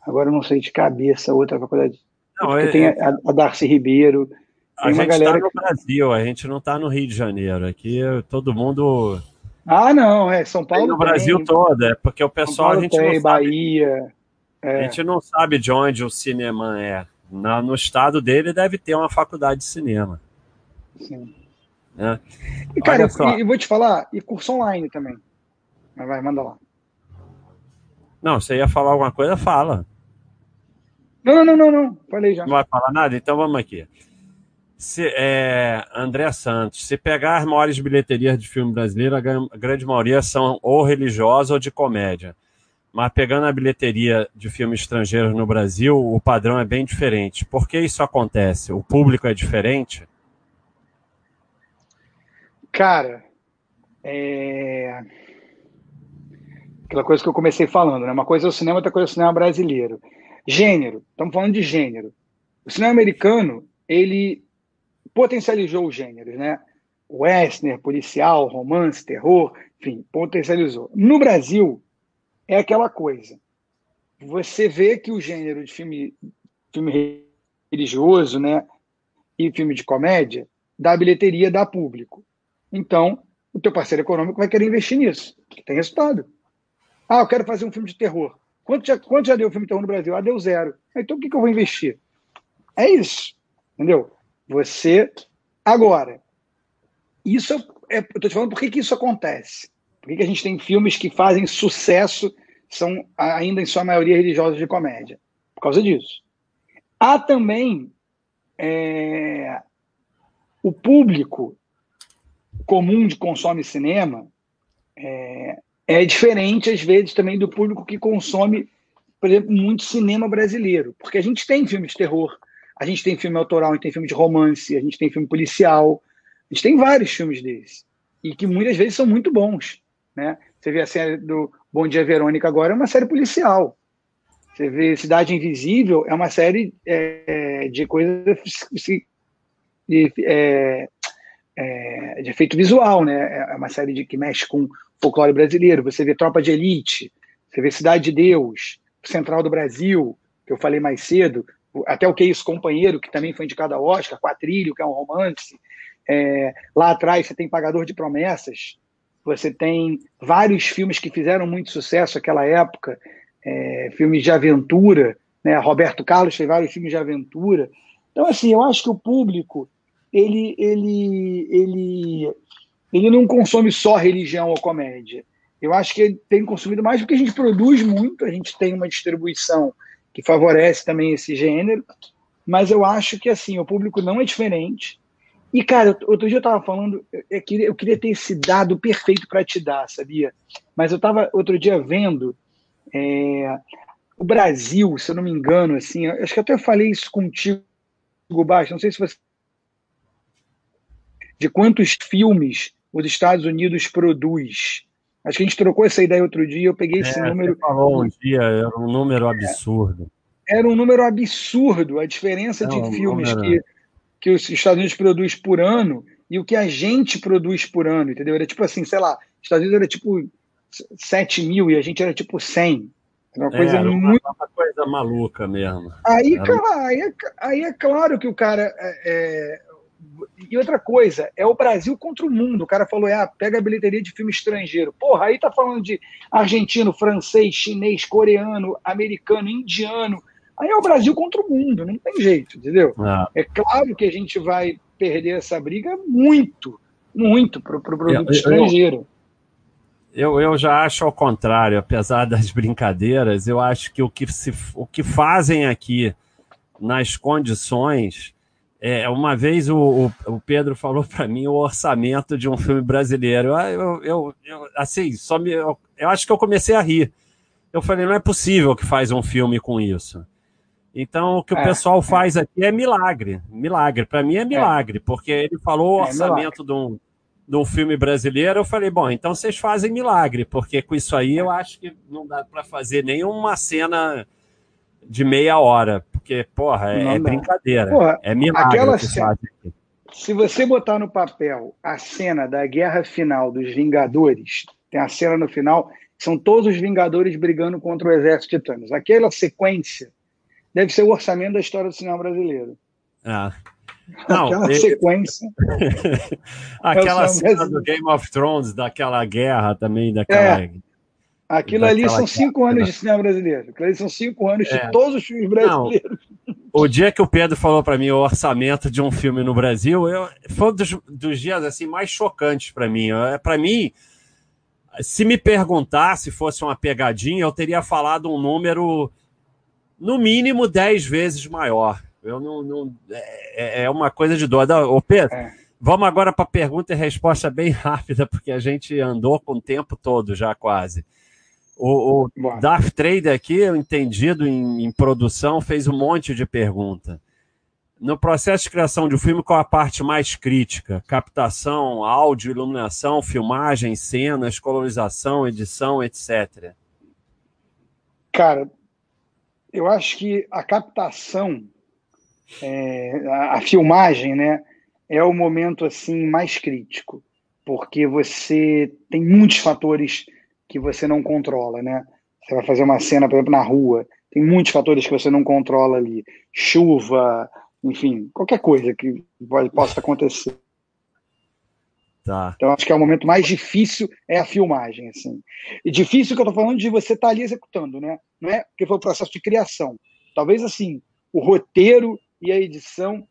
agora eu não sei de cabeça, outra faculdade. Não, é, tem a, a Darcy Ribeiro. A gente está no que... Brasil, a gente não está no Rio de Janeiro. Aqui todo mundo. Ah, não, é São Paulo. Tem no tem. Brasil todo, é porque o pessoal a gente tem, não Bahia. É. A gente não sabe de onde o cinema é. Na, no estado dele deve ter uma faculdade de cinema. Sim. É. E, cara, e, vou te falar, e curso online também. Mas vai, manda lá. Não, você ia falar alguma coisa, fala. Não, não, não, não, falei já. Não vai falar nada? Então vamos aqui. Se, é, André Santos, se pegar as maiores bilheterias de filme brasileiro, a grande maioria são ou religiosas ou de comédia. mas pegando a bilheteria de filmes estrangeiros no Brasil, o padrão é bem diferente. Por que isso acontece? O público é diferente? Cara, é... aquela coisa que eu comecei falando, né? Uma coisa é o cinema, outra coisa é o cinema brasileiro. Gênero, estamos falando de gênero. O cinema americano, ele potencializou os gêneros, né? Western, policial, romance, terror, enfim, potencializou. No Brasil, é aquela coisa. Você vê que o gênero de filme, filme religioso, né, e filme de comédia, dá bilheteria, dá público. Então, o teu parceiro econômico vai querer investir nisso, que tem resultado. Ah, eu quero fazer um filme de terror. Quanto já, quanto já deu filme de terror no Brasil? Ah, deu zero. Então, o que, que eu vou investir? É isso, entendeu? Você. Agora, isso é. Eu estou te falando por que, que isso acontece. Por que, que a gente tem filmes que fazem sucesso, são ainda em sua maioria religiosos de comédia? Por causa disso. Há também é, o público comum de consome cinema é, é, diferente, às vezes, também do público que consome, por exemplo, muito cinema brasileiro. Porque a gente tem filme de terror, a gente tem filme autoral, a gente tem filme de romance, a gente tem filme policial, a gente tem vários filmes desses. E que muitas vezes são muito bons. Né? Você vê a série do Bom Dia Verônica agora, é uma série policial. Você vê Cidade Invisível, é uma série é, de coisas de, é, é, de efeito visual, né? É uma série de, que mexe com folclore brasileiro. Você vê Tropa de Elite, você vê Cidade de Deus, Central do Brasil, que eu falei mais cedo, até o Que Isso Companheiro, que também foi indicado a Oscar, Quatrilho, que é um romance. É, lá atrás você tem Pagador de Promessas, você tem vários filmes que fizeram muito sucesso naquela época, é, filmes de aventura, né? Roberto Carlos fez vários filmes de aventura. Então, assim, eu acho que o público ele, ele, ele, ele não consome só religião ou comédia. Eu acho que ele tem consumido mais porque a gente produz muito, a gente tem uma distribuição que favorece também esse gênero, mas eu acho que assim o público não é diferente. E, cara, outro dia eu estava falando, eu queria, eu queria ter esse dado perfeito para te dar, sabia? Mas eu estava outro dia vendo é, o Brasil, se eu não me engano, assim, acho que até falei isso contigo, Baixo, não sei se você. De quantos filmes os Estados Unidos produz. Acho que a gente trocou essa ideia outro dia, eu peguei esse é, número. Você falou um dia, era um número absurdo. Era um número absurdo, a diferença não, de filmes número... que que os Estados Unidos produz por ano e o que a gente produz por ano, entendeu? Era tipo assim, sei lá, os Estados Unidos era tipo 7 mil e a gente era tipo 100. Era uma coisa era muito. Uma coisa maluca mesmo. Aí, era... cara, aí, é, aí é claro que o cara. É, é... E outra coisa, é o Brasil contra o mundo. O cara falou, ah, pega a bilheteria de filme estrangeiro. Porra, aí tá falando de argentino, francês, chinês, coreano, americano, indiano. Aí é o Brasil contra o mundo, não tem jeito, entendeu? É, é claro que a gente vai perder essa briga muito, muito para o pro produto eu, estrangeiro. Eu, eu já acho ao contrário, apesar [LAUGHS] das brincadeiras, eu acho que o que, se, o que fazem aqui nas condições. É, uma vez o, o, o Pedro falou para mim o orçamento de um filme brasileiro. Ah, eu, eu, eu assim, só me, eu, eu acho que eu comecei a rir. Eu falei, não é possível que faz um filme com isso. Então, o que é, o pessoal é. faz aqui é milagre. Milagre. Para mim é milagre, é. porque ele falou o é orçamento de um, de um filme brasileiro. Eu falei, bom, então vocês fazem milagre, porque com isso aí eu acho que não dá para fazer nenhuma cena de meia hora, porque, porra, é, é brincadeira. Porra, é milagre. Aquela cena, se você botar no papel a cena da guerra final dos Vingadores, tem a cena no final, são todos os Vingadores brigando contra o exército de Thanos. Aquela sequência deve ser o orçamento da história do cinema brasileiro. Ah. [LAUGHS] Não, aquela sequência. [LAUGHS] aquela é cena brasileiro. do Game of Thrones, daquela guerra também, daquela. É. Aquilo ali são cinco anos de cinema brasileiro. Aquilo ali são cinco anos é. de todos os filmes brasileiros. Não. O dia que o Pedro falou para mim o orçamento de um filme no Brasil, eu, foi um dos, dos dias assim mais chocantes para mim. Para mim, se me perguntar se fosse uma pegadinha, eu teria falado um número no mínimo 10 vezes maior. Eu não, não é, é, é uma coisa de dor. Ô Pedro, é. vamos agora para pergunta e resposta bem [LAUGHS] rápida, porque a gente andou com o tempo todo já quase. O, o Darth Trader aqui, entendido em, em, produção, fez um monte de pergunta. No processo de criação de um filme, qual a parte mais crítica? Captação, áudio, iluminação, filmagem, cenas, colorização, edição, etc. Cara, eu acho que a captação, é, a, a filmagem, né, é o momento assim mais crítico, porque você tem muitos fatores que você não controla, né? Você vai fazer uma cena, por exemplo, na rua, tem muitos fatores que você não controla ali. Chuva, enfim, qualquer coisa que pode, possa acontecer. Tá. Então, acho que é o momento mais difícil é a filmagem, assim. E difícil que eu tô falando de você estar tá ali executando, né? Não é porque foi o processo de criação. Talvez, assim, o roteiro e a edição...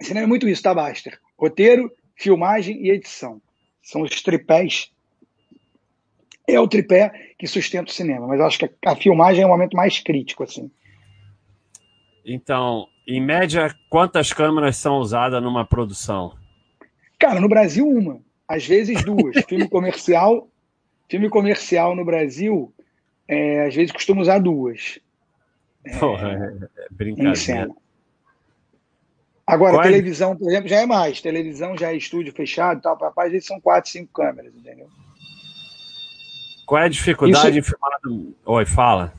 Cinema é muito isso, tá, Baster? Roteiro, filmagem e edição. São os tripés é o tripé que sustenta o cinema, mas acho que a, filmagem é o momento mais crítico, assim. Então, em média, quantas câmeras são usadas numa produção? Cara, no Brasil, uma. Às vezes, duas. [LAUGHS] filme comercial, filme comercial no Brasil, é, às vezes costuma usar duas. É, Porra, é, é brincadeira. Agora, Qual televisão, por exemplo, já é mais. Televisão já é estúdio fechado e tal. Papai, às vezes são quatro, cinco câmeras, entendeu? Qual é a dificuldade Isso... em filmar? Oi, fala.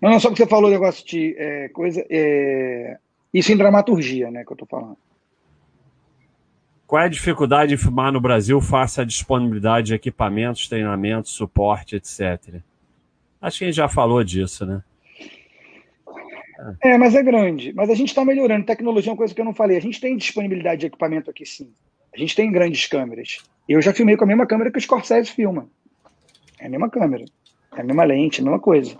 Não, não, só porque você falou o negócio de é, coisa. É... Isso em dramaturgia, né, que eu tô falando. Qual é a dificuldade em filmar no Brasil face à disponibilidade de equipamentos, treinamentos, suporte, etc? Acho que a gente já falou disso, né? É, mas é grande. Mas a gente está melhorando. Tecnologia é uma coisa que eu não falei. A gente tem disponibilidade de equipamento aqui, sim. A gente tem grandes câmeras. Eu já filmei com a mesma câmera que o Scorsese filma. É a mesma câmera, é a mesma lente, a mesma coisa.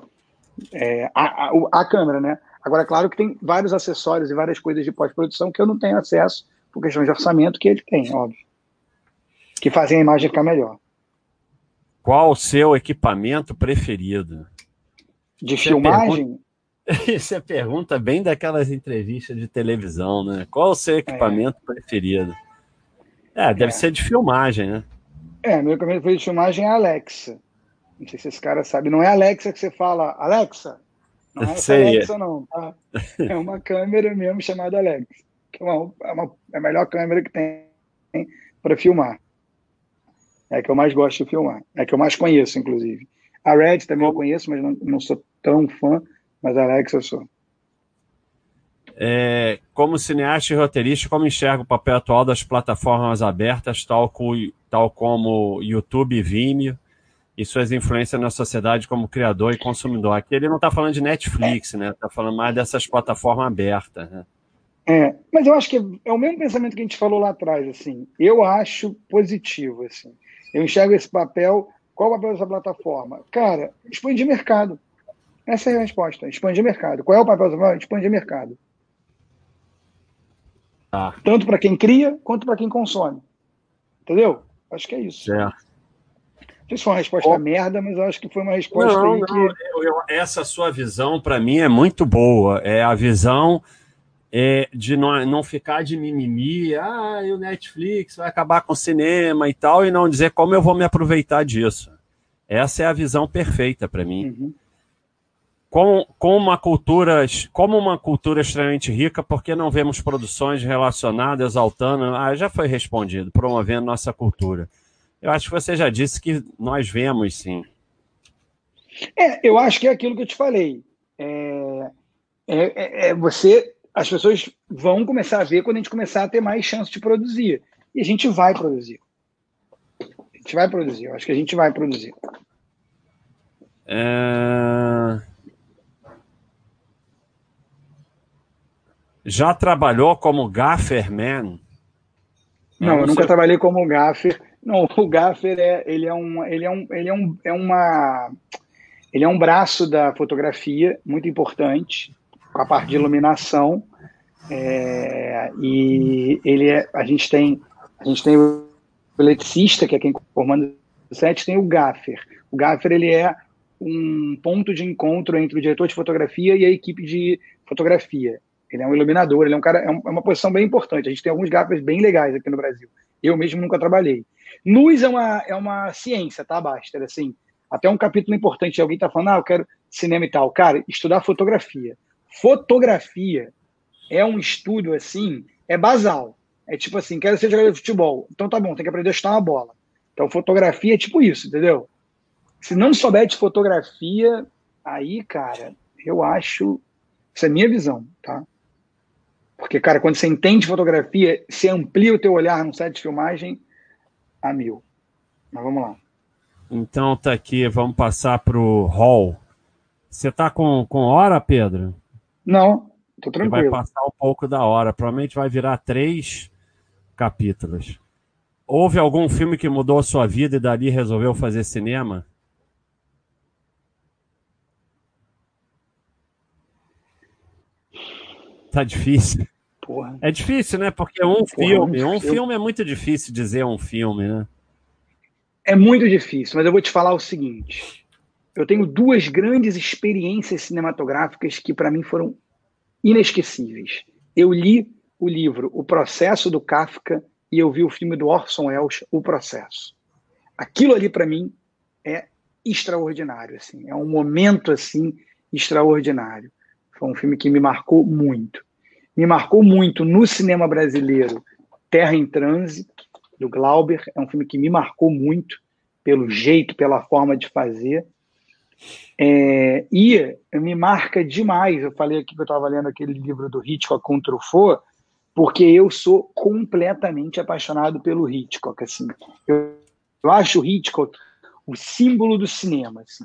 É, a, a, a, câmera, né? Agora, claro que tem vários acessórios e várias coisas de pós-produção que eu não tenho acesso por questão de orçamento que ele tem, óbvio. Que fazem a imagem ficar melhor. Qual o seu equipamento preferido? De Você filmagem? Pergunta... [LAUGHS] Isso é pergunta bem daquelas entrevistas de televisão, né? Qual o seu equipamento é. preferido? É, deve é. ser de filmagem, né? É, meu equipamento de filmagem é a Alexa. Não sei se esse cara sabe. Não é Alexa que você fala, Alexa? Não é [LAUGHS] essa Alexa, não, tá? [LAUGHS] É uma câmera mesmo chamada Alexa. Que é, uma, é, uma, é a melhor câmera que tem para filmar. É a que eu mais gosto de filmar. É a que eu mais conheço, inclusive. A Red também eu conheço, mas não, não sou tão fã, mas a Alexa eu sou. É, como cineasta e roteirista, como enxerga o papel atual das plataformas abertas, tal, tal como YouTube e Vimeo, e suas influências na sociedade como criador e consumidor. Aqui ele não está falando de Netflix, né? Está falando mais dessas plataformas abertas. Né? É, mas eu acho que é o mesmo pensamento que a gente falou lá atrás, assim. Eu acho positivo, assim. Eu enxergo esse papel. Qual o papel dessa plataforma? Cara, expandir mercado. Essa é a resposta. Expandir mercado. Qual é o papel dessa plataforma? Expandir mercado. Ah. Tanto para quem cria quanto para quem consome. Entendeu? Acho que é isso. Certo sei se foi uma resposta oh. merda, mas eu acho que foi uma resposta não, não, que... eu, eu, essa sua visão, para mim, é muito boa. É a visão é, de não, não ficar de mimimi, ah, o Netflix vai acabar com o cinema e tal, e não dizer como eu vou me aproveitar disso. Essa é a visão perfeita para mim. Uhum. Com, com uma cultura, como uma cultura extremamente rica, porque não vemos produções relacionadas, exaltando, ah, já foi respondido, promovendo nossa cultura. Eu acho que você já disse que nós vemos, sim. É, eu acho que é aquilo que eu te falei. É, é, é, é, você, as pessoas vão começar a ver quando a gente começar a ter mais chance de produzir. E a gente vai produzir. A gente vai produzir. Eu acho que a gente vai produzir. É... Já trabalhou como gafferman? Não, eu nunca trabalhei como gaffer não, [LAUGHS] o Gaffer é, ele é um, ele é um, ele é um, é uma, ele é um braço da fotografia muito importante com a parte de iluminação é, e ele é, a gente tem, a gente tem o eletricista que é quem comanda o set, tem o Gaffer. O Gaffer ele é um ponto de encontro entre o diretor de fotografia e a equipe de fotografia. Ele é um iluminador, ele é um cara, é, é uma posição bem importante. A gente tem alguns gaffers bem legais aqui no Brasil. Eu mesmo nunca trabalhei. Luz é uma, é uma ciência, tá, Baster? Assim, até um capítulo importante, alguém está falando, ah, eu quero cinema e tal. Cara, estudar fotografia. Fotografia é um estudo, assim, é basal. É tipo assim, quero ser jogador de futebol. Então tá bom, tem que aprender a chutar uma bola. Então fotografia é tipo isso, entendeu? Se não souber de fotografia, aí, cara, eu acho. Essa é a minha visão, tá? Porque, cara, quando você entende fotografia, você amplia o teu olhar no set de filmagem a mil. Mas vamos lá. Então tá aqui, vamos passar pro hall. Você tá com, com hora, Pedro? Não, tô tranquilo. Você vai passar um pouco da hora. Provavelmente vai virar três capítulos. Houve algum filme que mudou a sua vida e dali resolveu fazer cinema? Tá difícil. Porra. É difícil, né? Porque um Porra, filme, um filme é muito difícil dizer um filme, né? É muito difícil, mas eu vou te falar o seguinte. Eu tenho duas grandes experiências cinematográficas que para mim foram inesquecíveis. Eu li o livro O Processo do Kafka e eu vi o filme do Orson Welles, O Processo. Aquilo ali para mim é extraordinário, assim, é um momento assim extraordinário. Foi um filme que me marcou muito. Me marcou muito no cinema brasileiro. Terra em Transe, do Glauber, é um filme que me marcou muito pelo jeito, pela forma de fazer. É, e me marca demais. Eu falei aqui que eu estava lendo aquele livro do Hitchcock com Truffaut, porque eu sou completamente apaixonado pelo Hitchcock. Assim, eu, eu acho o Hitchcock o símbolo do cinema. Assim.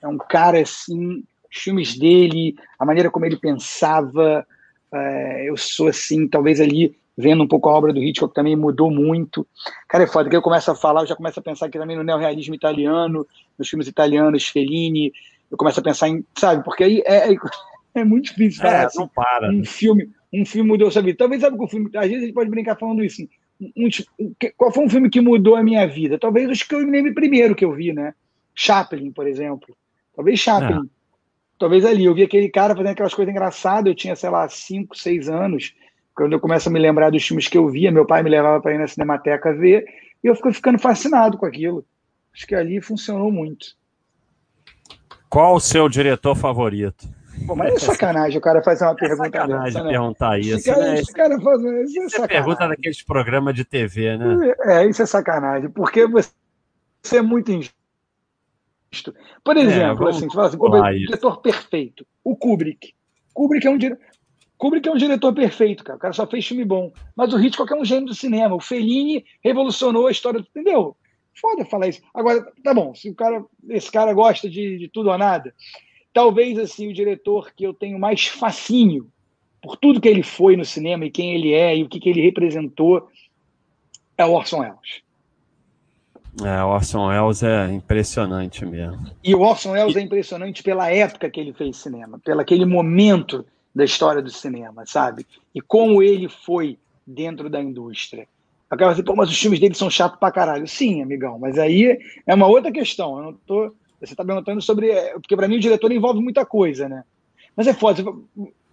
É um cara assim os filmes dele, a maneira como ele pensava. É, eu sou assim, talvez ali vendo um pouco a obra do Hitchcock também mudou muito. Cara, é foda, que eu começo a falar, eu já começo a pensar aqui também no neorrealismo italiano, nos filmes italianos, Fellini, eu começo a pensar em, sabe, porque aí é, é, [LAUGHS] é muito difícil falar é, assim, não para. um filme, um filme mudou sua vida. Talvez sabe que o filme, às vezes a gente pode brincar falando isso, um, um, qual foi um filme que mudou a minha vida? Talvez os que eu me lembro primeiro que eu vi, né? Chaplin, por exemplo. Talvez Chaplin. É talvez ali. Eu vi aquele cara fazendo aquelas coisas engraçadas, eu tinha, sei lá, 5, 6 anos. Quando eu começo a me lembrar dos filmes que eu via, meu pai me levava para ir na Cinemateca ver, e eu fico ficando fascinado com aquilo. Acho que ali funcionou muito. Qual o seu diretor favorito? Mas é sacanagem o cara fazer uma é pergunta sacanagem dessa, né? perguntar isso, esse cara, né? Esse cara faz, isso é, é pergunta daqueles programas de TV, né? É, isso é sacanagem, porque você é muito injusto por é, exemplo, é, assim, você fala assim, o diretor perfeito, o Kubrick. Kubrick é um diretor. Kubrick é um diretor perfeito, cara. O cara só fez filme bom. Mas o Hitchcock é um gênio do cinema. O Fellini revolucionou a história, entendeu? Foda falar isso. Agora, tá bom, se o cara, esse cara gosta de, de tudo ou nada, talvez assim o diretor que eu tenho mais fascínio por tudo que ele foi no cinema e quem ele é e o que, que ele representou é o Orson Welles. É, o Orson Welles é impressionante mesmo. E o Orson Welles e... é impressionante pela época que ele fez cinema, pelo aquele momento da história do cinema, sabe? E como ele foi dentro da indústria. Acaba assim, pô, mas os filmes dele são chatos pra caralho. Sim, amigão, mas aí é uma outra questão. Eu não tô. Você tá perguntando sobre. É, porque para mim o diretor envolve muita coisa, né? Mas é foda.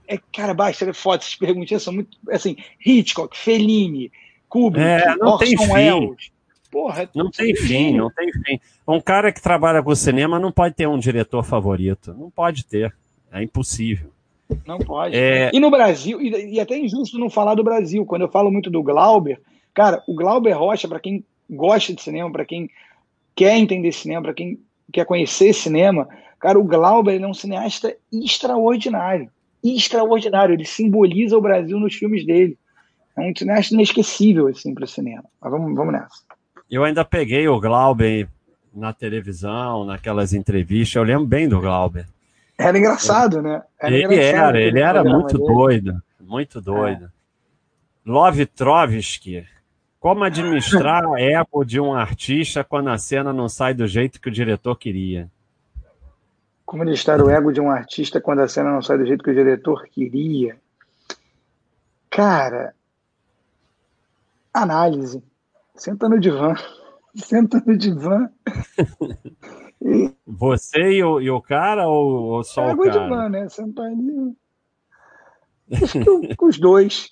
É, cara, basta, é foda. Essas perguntinhas são muito. Assim, Hitchcock, Fellini, Kubrick, é, não Orson Welles. Porra, é não tem fim, não tem fim. Um cara que trabalha com cinema não pode ter um diretor favorito. Não pode ter. É impossível. Não pode. É... E no Brasil, e, e até injusto não falar do Brasil. Quando eu falo muito do Glauber, cara, o Glauber Rocha, para quem gosta de cinema, para quem quer entender cinema, para quem quer conhecer cinema, cara, o Glauber é um cineasta extraordinário. Extraordinário. Ele simboliza o Brasil nos filmes dele. É um cineasta inesquecível, assim, para o cinema. Mas vamos, vamos nessa. Eu ainda peguei o Glauber na televisão, naquelas entrevistas. Eu lembro bem do Glauber. Era engraçado, né? Era ele engraçado, era, ele era muito dele. doido, muito doido. É. Love Trotsky. Como administrar a ego de um artista quando a cena não sai do jeito que o diretor queria? Como administrar o ego de um artista quando a cena não sai do jeito que o diretor queria? Cara, análise. Senta no divã. Senta no divã. e... Você e o, e o cara ou, ou só é, o cara? divã, né? Sentar ali. com os dois.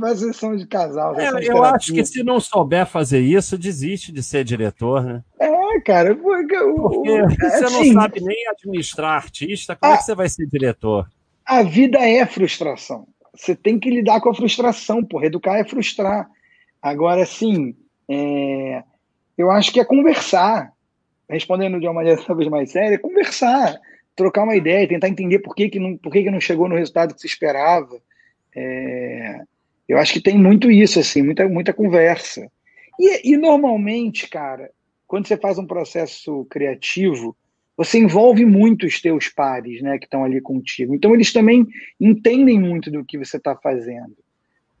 Faz de casal. É, eu acho que se não souber fazer isso, desiste de ser diretor, né? É, cara, porque, porque você assim, não sabe nem administrar artista, como a, é que você vai ser diretor? A vida é frustração. Você tem que lidar com a frustração, porra. Educar é frustrar. Agora, assim, é, eu acho que é conversar. Respondendo de uma maneira talvez mais séria, é conversar, trocar uma ideia, tentar entender por que, que, não, por que, que não chegou no resultado que se esperava. É, eu acho que tem muito isso, assim, muita, muita conversa. E, e normalmente, cara, quando você faz um processo criativo, você envolve muito os teus pares, né, que estão ali contigo. Então eles também entendem muito do que você está fazendo.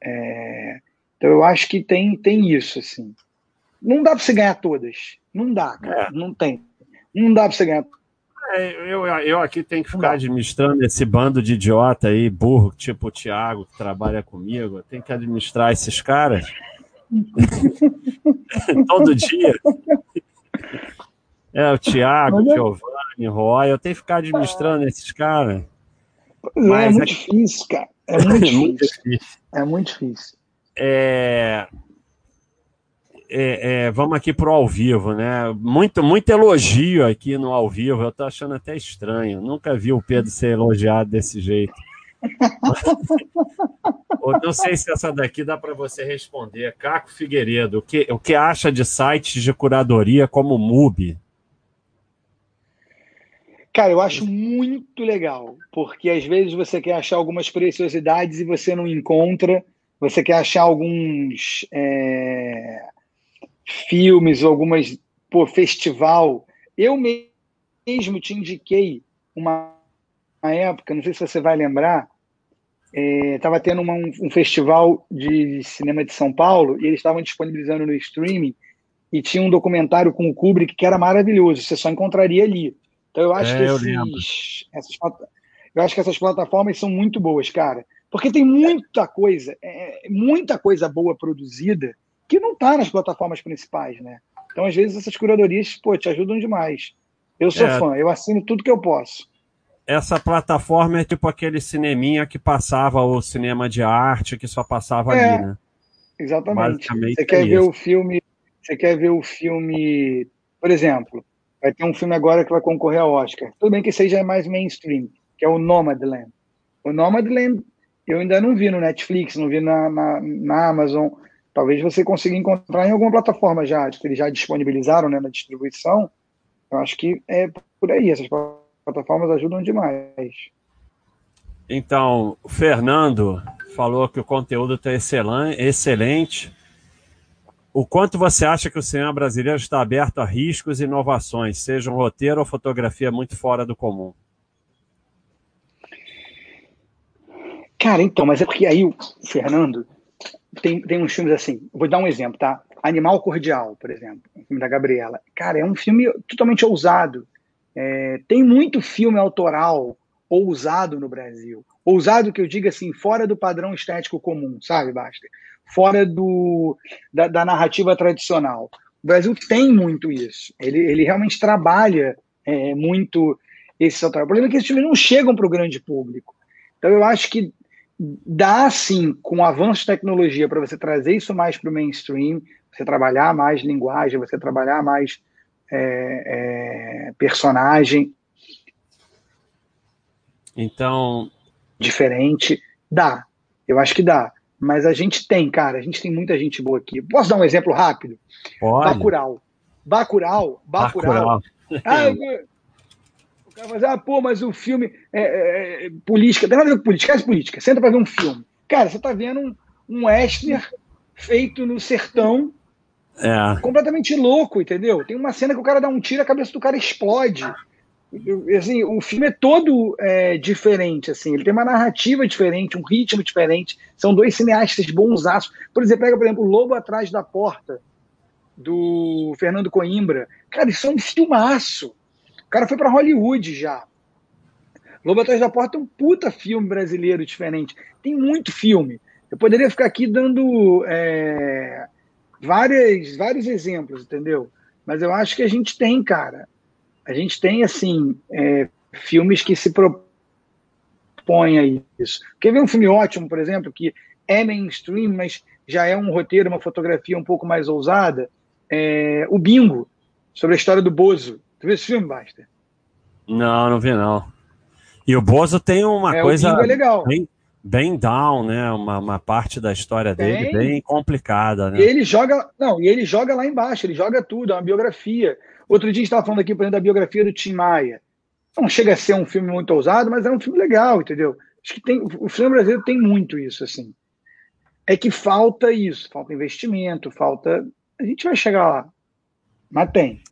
É, então eu acho que tem, tem isso, assim. Não dá para você ganhar todas. Não dá, cara. É. Não tem. Não dá para você ganhar é, eu, eu aqui tenho que ficar administrando esse bando de idiota aí, burro, tipo o Thiago, que trabalha comigo. Eu tenho que administrar esses caras. [LAUGHS] Todo dia. É, o Thiago, o Giovanni, o Roy, eu tenho que ficar administrando esses caras. É, Mas é muito é... difícil, cara. É muito [LAUGHS] muito difícil. É muito difícil. É... É, é, vamos aqui pro ao vivo, né? Muito, muito elogio aqui no ao vivo. Eu tô achando até estranho. Nunca vi o Pedro ser elogiado desse jeito. [LAUGHS] Não sei se essa daqui dá para você responder. Caco Figueiredo, o que, o que acha de sites de curadoria como o MUBI? Cara, eu acho muito legal, porque às vezes você quer achar algumas preciosidades e você não encontra, você quer achar alguns é, filmes, algumas, pô, festival. Eu mesmo te indiquei uma, uma época, não sei se você vai lembrar, estava é, tendo uma, um, um, festival de cinema de São Paulo e eles estavam disponibilizando no streaming e tinha um documentário com o Kubrick que era maravilhoso, você só encontraria ali. Então eu acho é, que esses, essas, eu acho que essas plataformas são muito boas, cara, porque tem muita coisa, é, muita coisa boa produzida que não está nas plataformas principais, né? Então às vezes essas curadorias, pô, te ajudam demais. Eu sou é. fã, eu assino tudo que eu posso essa plataforma é tipo aquele cineminha que passava o cinema de arte, que só passava é, ali, né? Exatamente. Você quer é ver o filme, você quer ver o filme, por exemplo, vai ter um filme agora que vai concorrer ao Oscar. Tudo bem que seja mais mainstream, que é o Nomadland. O Nomadland eu ainda não vi no Netflix, não vi na, na, na Amazon. Talvez você consiga encontrar em alguma plataforma já, que eles já disponibilizaram né, na distribuição. Eu acho que é por aí essas plataformas ajudam demais. Então, o Fernando falou que o conteúdo está excelente. O quanto você acha que o cinema brasileiro está aberto a riscos e inovações, seja um roteiro ou fotografia muito fora do comum? Cara, então, mas é porque aí o Fernando tem, tem uns filmes assim. Vou dar um exemplo, tá? Animal Cordial, por exemplo, o filme da Gabriela. Cara, é um filme totalmente ousado. É, tem muito filme autoral ousado no Brasil. Ousado que eu diga assim, fora do padrão estético comum, sabe, Basta? Fora do, da, da narrativa tradicional. O Brasil tem muito isso. Ele, ele realmente trabalha é, muito esse autoral. O problema é que esses filmes não chegam para o grande público. Então eu acho que dá sim, com avanço de tecnologia, para você trazer isso mais para o mainstream, você trabalhar mais linguagem, você trabalhar mais é, é, personagem. Então. Diferente. Dá. Eu acho que dá. Mas a gente tem, cara, a gente tem muita gente boa aqui. Posso dar um exemplo rápido? Pode. Bacurau. Bacurau. Bacurau. Ah, cara ah, pô, mas o filme é, é, é política. Tem nada a ver com política, é política. Senta pra ver um filme. Cara, você tá vendo um, um western feito no sertão é. Completamente louco, entendeu? Tem uma cena que o cara dá um tiro, a cabeça do cara explode. Assim, o filme é todo é, diferente, assim, ele tem uma narrativa diferente, um ritmo diferente. São dois cineastas bonsaços. Por exemplo, pega, por exemplo, Lobo Atrás da Porta, do Fernando Coimbra. Cara, isso é um filmaço. O cara foi para Hollywood já. Lobo Atrás da Porta é um puta filme brasileiro diferente. Tem muito filme. Eu poderia ficar aqui dando. É várias, vários exemplos, entendeu? Mas eu acho que a gente tem, cara. A gente tem, assim, é, filmes que se propõem a isso. Quer ver um filme ótimo, por exemplo, que é mainstream, mas já é um roteiro, uma fotografia um pouco mais ousada? É, o Bingo. sobre a história do Bozo. Tu viu esse filme, Basta? Não, não vi não. E o Bozo tem uma é, coisa é bem, bem down, né? Uma, uma parte da história dele bem, bem complicada, né? E ele joga, não, e ele joga lá embaixo, ele joga tudo, é uma biografia. Outro dia a gente estava falando aqui, por exemplo, da biografia do Tim Maia. Não chega a ser um filme muito ousado, mas é um filme legal, entendeu? Acho que tem, o filme brasileiro tem muito isso, assim. É que falta isso, falta investimento, falta. A gente vai chegar lá. Mas tem.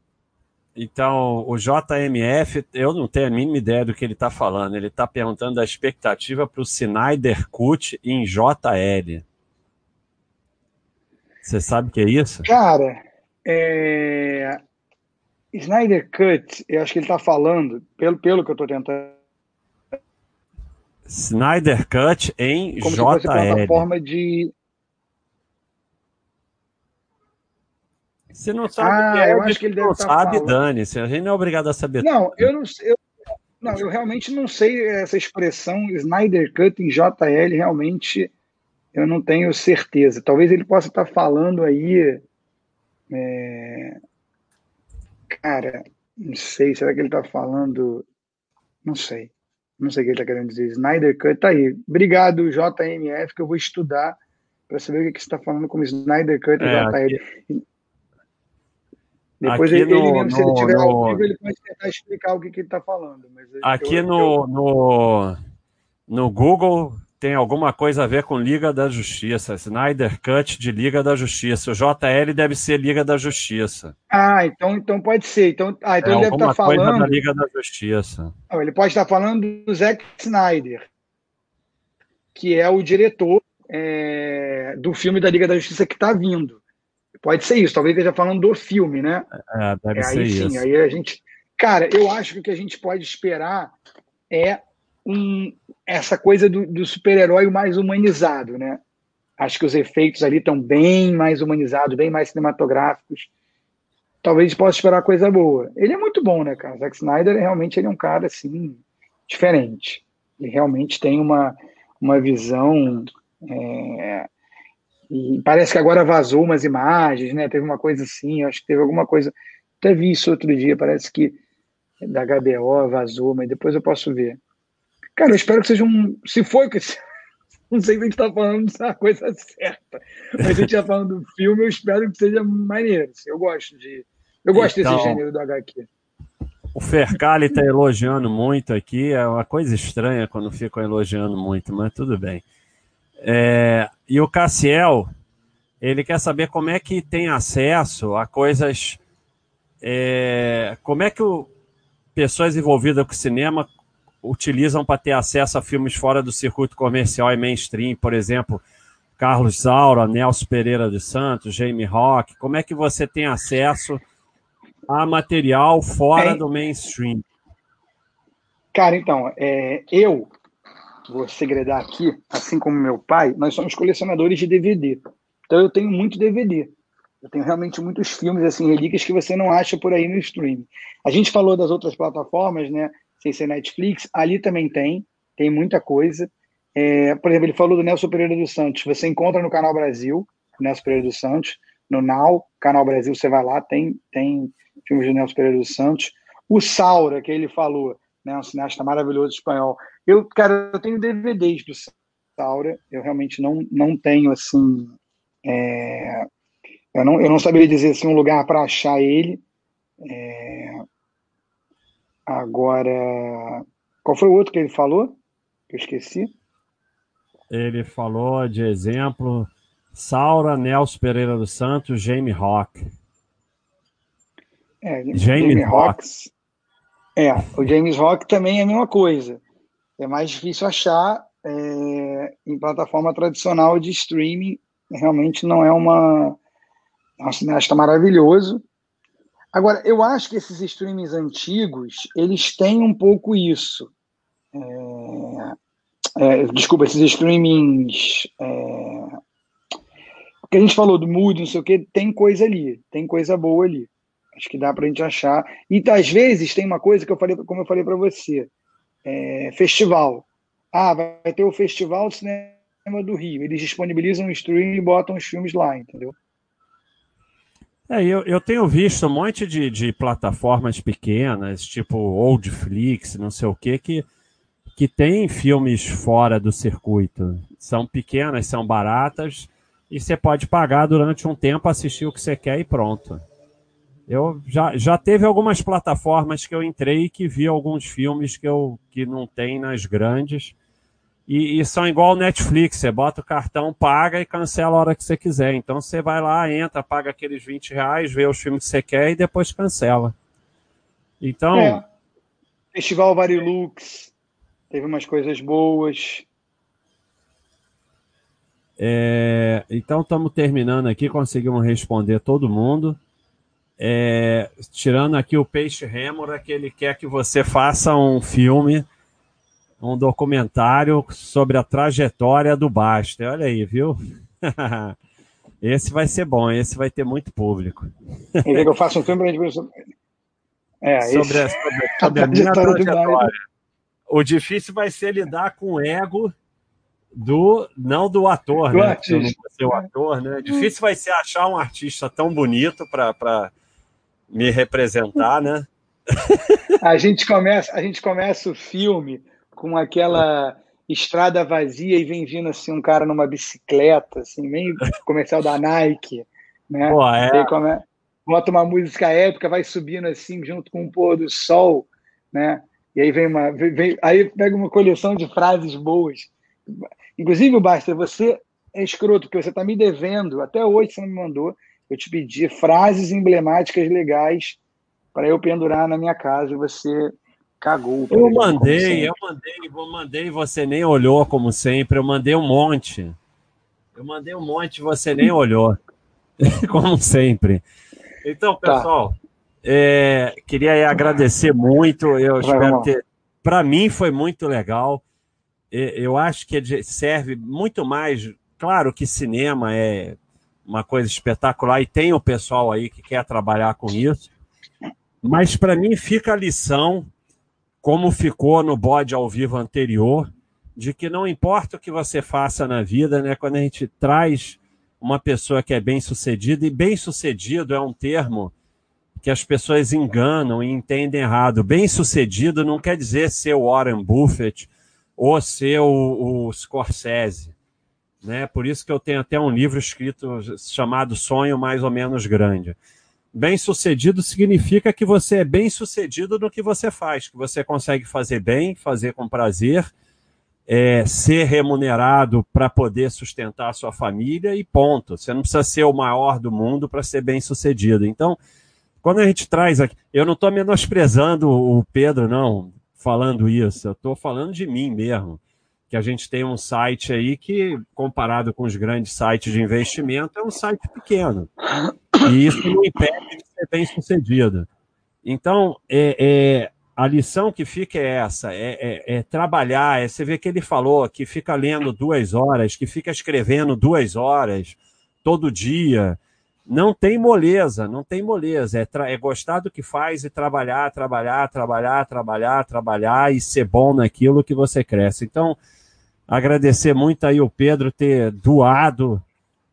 Então, o JMF, eu não tenho a mínima ideia do que ele está falando. Ele está perguntando a expectativa para o Snyder Cut em JL. Você sabe o que é isso? Cara, é... Snyder Cut, eu acho que ele está falando, pelo, pelo que eu estou tentando. Snyder Cut em Como JL. Como se fosse plataforma de Se não sabe, ah, é, eu acho que ele deve não sabe, dane-se. A gente não é obrigado a saber. Não, eu não sei. Não, eu realmente não sei essa expressão Snyder Cut em JL, realmente eu não tenho certeza. Talvez ele possa estar falando aí. É... Cara, não sei, será que ele está falando. Não sei. Não sei o que ele está querendo dizer. Snyder Cut, tá aí. Obrigado, JMF, que eu vou estudar para saber o que, você está falando como Snyder Cut e é, JL. Aqui... Depois aqui ele, no, ele mesmo, se ele tiver no, ao vivo, ele pode tentar explicar o que, que ele está falando. aqui eu, no, eu... no, no Google tem alguma coisa a ver com Liga da Justiça. Snyder Cut de Liga da Justiça. O JL deve ser Liga da Justiça. Ah, então, então pode ser. Então, ah, então é ele deve estar tá falando. Coisa da Liga da Justiça. Não, ele pode estar falando do Zack Snyder, que é o diretor é, do filme da Liga da Justiça que está vindo. Pode ser isso, talvez esteja falando do filme, né? É, deve é, ser aí, isso. Sim, aí a gente. Cara, eu acho que o que a gente pode esperar é um, essa coisa do, do super-herói mais humanizado, né? Acho que os efeitos ali estão bem mais humanizados, bem mais cinematográficos. Talvez a gente possa esperar coisa boa. Ele é muito bom, né, cara? Zack Snyder realmente ele é um cara assim diferente. Ele realmente tem uma, uma visão é, e parece que agora vazou umas imagens, né? Teve uma coisa assim, acho que teve alguma coisa. Até vi isso outro dia, parece que da HBO vazou, mas depois eu posso ver. Cara, eu espero que seja um. Se for que. [LAUGHS] Não sei se a gente está falando da coisa [LAUGHS] certa, mas a gente está falando do filme, eu espero que seja maneiro. Assim, eu gosto de. Eu gosto então, desse gênero do HQ. O Fercali está elogiando muito aqui. É uma coisa estranha quando ficam elogiando muito, mas tudo bem. É, e o Cassiel, ele quer saber como é que tem acesso a coisas. É, como é que o, pessoas envolvidas com cinema utilizam para ter acesso a filmes fora do circuito comercial e mainstream, por exemplo, Carlos Saura, Nelson Pereira dos Santos, Jamie Rock. Como é que você tem acesso a material fora é. do mainstream? Cara, então, é, eu vou segredar aqui, assim como meu pai, nós somos colecionadores de DVD. Então eu tenho muito DVD. Eu tenho realmente muitos filmes, assim, relíquias que você não acha por aí no streaming. A gente falou das outras plataformas, né? Sem ser Netflix, ali também tem, tem muita coisa. É, por exemplo, ele falou do Nelson Pereira dos Santos. Você encontra no Canal Brasil, Nelson Pereira dos Santos, no Now, Canal Brasil, você vai lá, tem, tem filmes do Nelson Pereira dos Santos. O Saura, que ele falou, né, um cineasta maravilhoso espanhol. Eu, cara, eu tenho DVDs do Saura, eu realmente não, não tenho, assim, é, eu, não, eu não saberia dizer, assim, um lugar para achar ele. É, agora, qual foi o outro que ele falou? Que eu esqueci. Ele falou de exemplo Saura, Nelson Pereira dos Santos, Jamie Rock. É, Jamie, Jamie Rock. É, o James Rock também é a mesma coisa. É mais difícil achar é, em plataforma tradicional de streaming. Realmente não é uma. É um cineasta maravilhoso. Agora, eu acho que esses streamings antigos, eles têm um pouco isso. É, é, desculpa, esses streamings. É, que a gente falou do Mood, não sei o que, tem coisa ali, tem coisa boa ali. Acho que dá para a gente achar. E às vezes tem uma coisa que eu falei, como eu falei para você, é, festival. Ah, vai ter o Festival de Cinema do Rio. Eles disponibilizam o stream e botam os filmes lá, entendeu? É, eu, eu tenho visto um monte de, de plataformas pequenas, tipo Oldflix, não sei o que, que que tem filmes fora do circuito. São pequenas, são baratas e você pode pagar durante um tempo, assistir o que você quer e pronto. Eu já, já teve algumas plataformas que eu entrei que vi alguns filmes que eu que não tem nas grandes e, e, são igual Netflix, você bota o cartão, paga e cancela a hora que você quiser. Então você vai lá, entra, paga aqueles 20 reais, vê os filmes que você quer e depois cancela. Então. É. Festival Varilux, teve umas coisas boas. É, então estamos terminando aqui, conseguimos responder todo mundo. É, tirando aqui o Peixe Rêmora, que ele quer que você faça um filme um documentário sobre a trajetória do Baster. Olha aí, viu? [LAUGHS] esse vai ser bom, esse vai ter muito público. Quer que eu faço um filme para gente é, sobre, a, sobre, [LAUGHS] sobre a, minha trajetória. O difícil vai ser lidar com o ego do não do ator, do né? Artista. Não ser o ator, né? Difícil vai ser achar um artista tão bonito para me representar, né? A gente começa, a gente começa o filme com aquela estrada vazia e vem vindo assim um cara numa bicicleta, assim, meio comercial da Nike, né? Pô, é. come... Bota uma música épica, vai subindo assim junto com o pôr do sol, né? E aí vem uma, vem, aí pega uma coleção de frases boas. Inclusive, Basta, você é escroto, porque você está me devendo, até hoje você não me mandou, eu te pedi frases emblemáticas legais para eu pendurar na minha casa e você Cagou. Eu mandei, eu mandei, eu mandei, você nem olhou, como sempre. Eu mandei um monte. Eu mandei um monte, você nem olhou. [LAUGHS] como sempre. Então, tá. pessoal, tá. é, queria agradecer muito. Eu Vai, espero ter. Para mim foi muito legal. Eu acho que serve muito mais. Claro que cinema é uma coisa espetacular e tem o pessoal aí que quer trabalhar com isso. Mas para mim fica a lição como ficou no bode ao vivo anterior, de que não importa o que você faça na vida, né? Quando a gente traz uma pessoa que é bem sucedida, e bem sucedido é um termo que as pessoas enganam e entendem errado. Bem sucedido não quer dizer ser o Warren Buffett ou ser o, o Scorsese. Né? Por isso que eu tenho até um livro escrito chamado Sonho Mais ou Menos Grande. Bem-sucedido significa que você é bem-sucedido no que você faz, que você consegue fazer bem, fazer com prazer, é, ser remunerado para poder sustentar a sua família e ponto. Você não precisa ser o maior do mundo para ser bem-sucedido. Então, quando a gente traz aqui, eu não estou menosprezando o Pedro, não, falando isso, eu estou falando de mim mesmo. Que a gente tem um site aí que, comparado com os grandes sites de investimento, é um site pequeno. E isso não impede de ser bem sucedido. Então, é, é, a lição que fica é essa: é, é, é, trabalhar. É, você vê que ele falou que fica lendo duas horas, que fica escrevendo duas horas todo dia. Não tem moleza, não tem moleza. É, é gostar do que faz e trabalhar, trabalhar, trabalhar, trabalhar, trabalhar e ser bom naquilo que você cresce. Então, agradecer muito aí o Pedro ter doado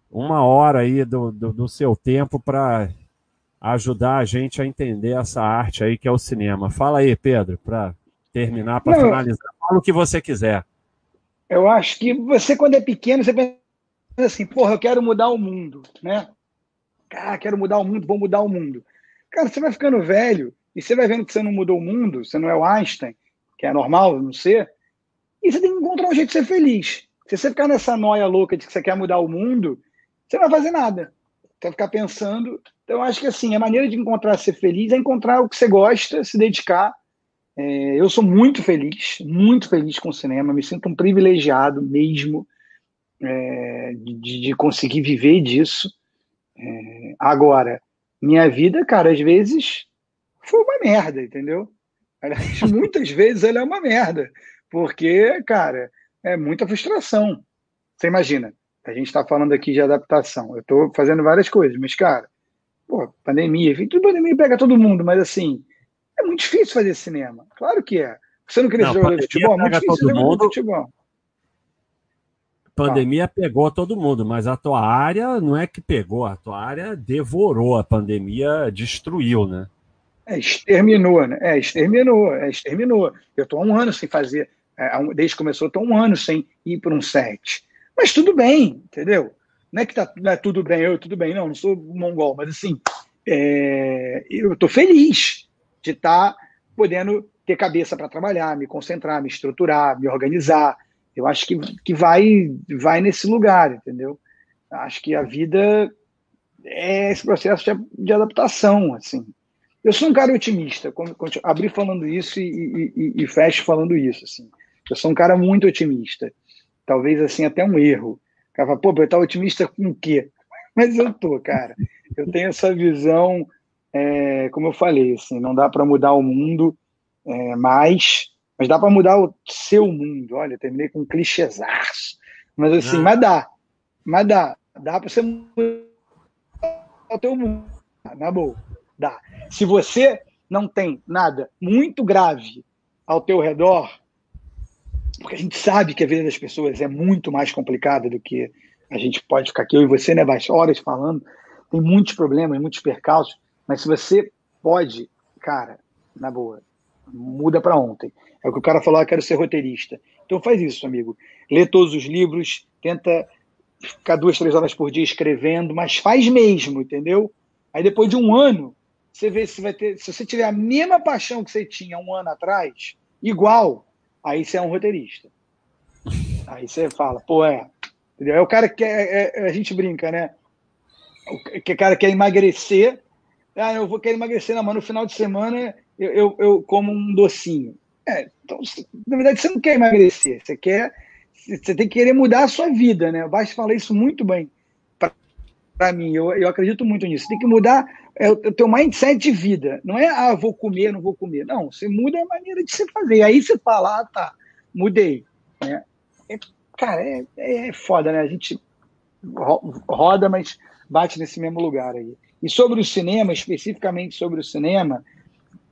uma hora aí do, do, do seu tempo para ajudar a gente a entender essa arte aí que é o cinema. Fala aí, Pedro, para terminar, para finalizar. Fala o que você quiser. Eu acho que você, quando é pequeno, você pensa assim, porra, eu quero mudar o mundo, né? Cara, quero mudar o mundo, vou mudar o mundo. Cara, você vai ficando velho e você vai vendo que você não mudou o mundo, você não é o Einstein, que é normal não ser, e você tem que encontrar um jeito de ser feliz. Se você ficar nessa noia louca de que você quer mudar o mundo, você não vai fazer nada. Vai ficar pensando. Então, eu acho que assim, a maneira de encontrar ser feliz é encontrar o que você gosta, se dedicar. É, eu sou muito feliz, muito feliz com o cinema, me sinto um privilegiado mesmo é, de, de, conseguir viver disso. É, agora, minha vida, cara, às vezes foi uma merda, entendeu? Aliás, [LAUGHS] muitas vezes ela é uma merda, porque, cara, é muita frustração. Você imagina, a gente está falando aqui de adaptação. Eu estou fazendo várias coisas, mas, cara, pô, pandemia, tudo pandemia pega todo mundo, mas assim, é muito difícil fazer cinema. Claro que é. Você não queria não, jogar futebol? É muito difícil todo mundo. futebol. pandemia pegou todo mundo, mas a tua área não é que pegou, a tua área devorou, a pandemia destruiu, né? É, exterminou, né? É, exterminou, é, exterminou. Eu estou há um ano sem fazer, desde que começou, estou um ano sem ir para um set. Mas tudo bem, entendeu? Não é que tá, não é tudo bem, eu tudo bem, não, não sou mongol, mas assim, é, eu estou feliz de estar tá podendo ter cabeça para trabalhar, me concentrar, me estruturar, me organizar. Eu acho que, que vai, vai nesse lugar, entendeu? Acho que a vida é esse processo de, de adaptação, assim. Eu sou um cara otimista, abri falando isso e, e, e, fecho falando isso, assim. Eu sou um cara muito otimista. Talvez, assim, até um erro. O cara fala, pô, eu tá otimista com o quê? [LAUGHS] Mas eu tô, cara. Eu tenho essa visão, é, como eu falei, assim, não dá para mudar o mundo, é, mais, mas dá para mudar o seu mundo. Olha, terminei com um clichêzaço. Mas assim, ah. mas dá. Mas dá. Dá para você mudar o teu mundo. Na boa. Dá. Se você não tem nada muito grave ao teu redor, porque a gente sabe que a vida das pessoas é muito mais complicada do que a gente pode ficar aqui, eu e você, né, Bas, horas falando, tem muitos problemas, muitos percalços, mas se você pode, cara, na boa, muda para ontem. É o que o cara falou, ah, quero ser roteirista. Então faz isso, amigo. Lê todos os livros, tenta ficar duas, três horas por dia escrevendo, mas faz mesmo, entendeu? Aí depois de um ano, você vê se vai ter. Se você tiver a mesma paixão que você tinha um ano atrás, igual, aí você é um roteirista. Aí você fala, pô, é. Entendeu? É o cara que é, é, a gente brinca, né? O que cara quer emagrecer. Ah, eu vou querer emagrecer, não, mas no final de semana eu, eu, eu como um docinho. É, então, na verdade, você não quer emagrecer, você quer. Você tem que querer mudar a sua vida, né? O Baixo fala isso muito bem para mim, eu, eu acredito muito nisso. Você tem que mudar é, o teu mindset de vida. Não é, ah, vou comer, não vou comer. Não, você muda a maneira de se fazer. Aí você fala, ah, tá, mudei. É, é, cara, é, é foda, né? A gente roda, mas bate nesse mesmo lugar aí. E sobre o cinema, especificamente sobre o cinema,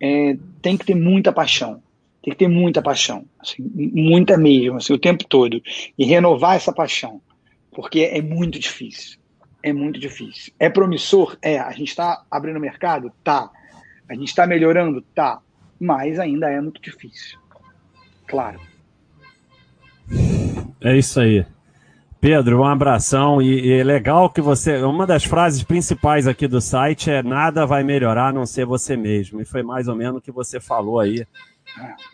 é, tem que ter muita paixão. Tem que ter muita paixão, assim, muita mesmo, assim, o tempo todo. E renovar essa paixão, porque é muito difícil. É muito difícil. É promissor? É. A gente está abrindo mercado? Tá. A gente está melhorando? Tá. Mas ainda é muito difícil. Claro. É isso aí. Pedro, um abração e, e, é legal que você. Uma das frases principais aqui do site é nada vai melhorar a não ser você mesmo. E foi mais ou menos o que você falou aí.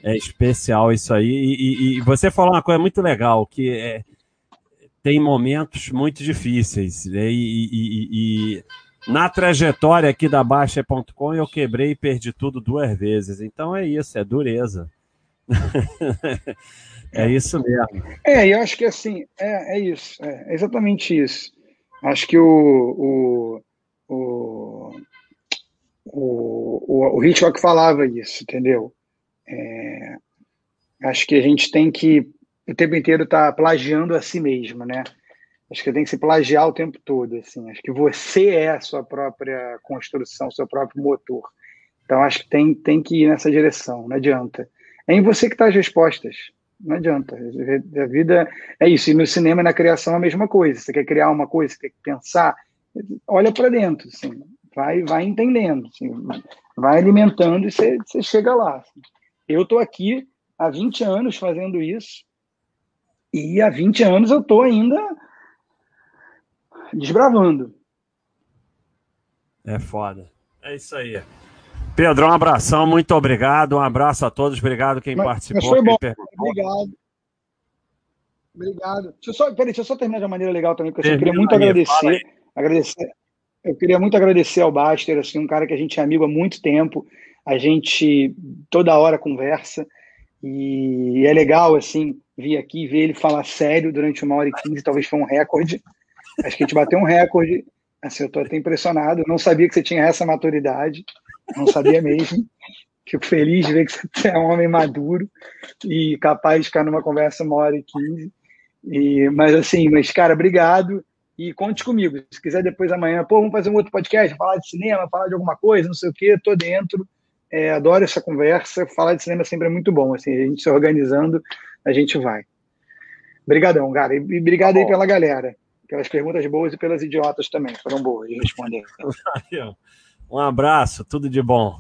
É especial isso aí. E, e, e você falou uma coisa muito legal, que é, tem momentos muito difíceis. Né? E, na trajetória aqui da Baixa.com eu quebrei e perdi tudo duas vezes. Então é isso, é dureza. [LAUGHS] É isso mesmo. É, eu acho que assim, é, é isso, é, exatamente isso. Acho que o, o, o, o, o Hitchcock falava isso, entendeu? É, acho que a gente tem que o tempo inteiro estar tá plagiando a si mesmo, né? Acho que tem que se plagiar o tempo todo, assim. Acho que você é a sua própria construção, seu próprio motor. Então acho que tem, tem que ir nessa direção, não adianta. É em você que está as respostas. Não adianta. A vida é isso. E no cinema e na criação é a mesma coisa. Você quer criar uma coisa, você quer pensar, olha para dentro, assim. vai, vai entendendo, assim. vai alimentando e você, você chega lá. Assim. Eu estou aqui há 20 anos fazendo isso e há 20 anos eu estou ainda desbravando. É foda. É isso aí. Pedro, um abração, muito obrigado. Um abraço a todos, obrigado quem mas, participou. Mas foi bom. Obrigado. Obrigado. Deixa eu, só, peraí, deixa eu só terminar de uma maneira legal também, porque eu queria muito aí, agradecer, agradecer. Eu queria muito agradecer ao Baster, assim, um cara que a gente é amigo há muito tempo. A gente toda hora conversa e é legal assim vir aqui ver ele falar sério durante uma hora e quinze, talvez foi um recorde. Acho que a gente bateu um recorde. Assim, eu estou até impressionado. Não sabia que você tinha essa maturidade. Não sabia mesmo. Fico feliz de ver que você é um homem maduro e capaz de ficar numa conversa uma hora e quinze. E, mas assim, mas cara, obrigado e conte comigo. Se quiser depois amanhã, pô, vamos fazer um outro podcast, falar de cinema, falar de alguma coisa, não sei o quê, tô dentro. É, adoro essa conversa. Falar de cinema sempre é muito bom. Assim, a gente se organizando, a gente vai. Obrigadão, cara. E obrigado tá aí pela galera, pelas perguntas boas e pelas idiotas também, foram boas de responder. [LAUGHS] Um abraço, tudo de bom.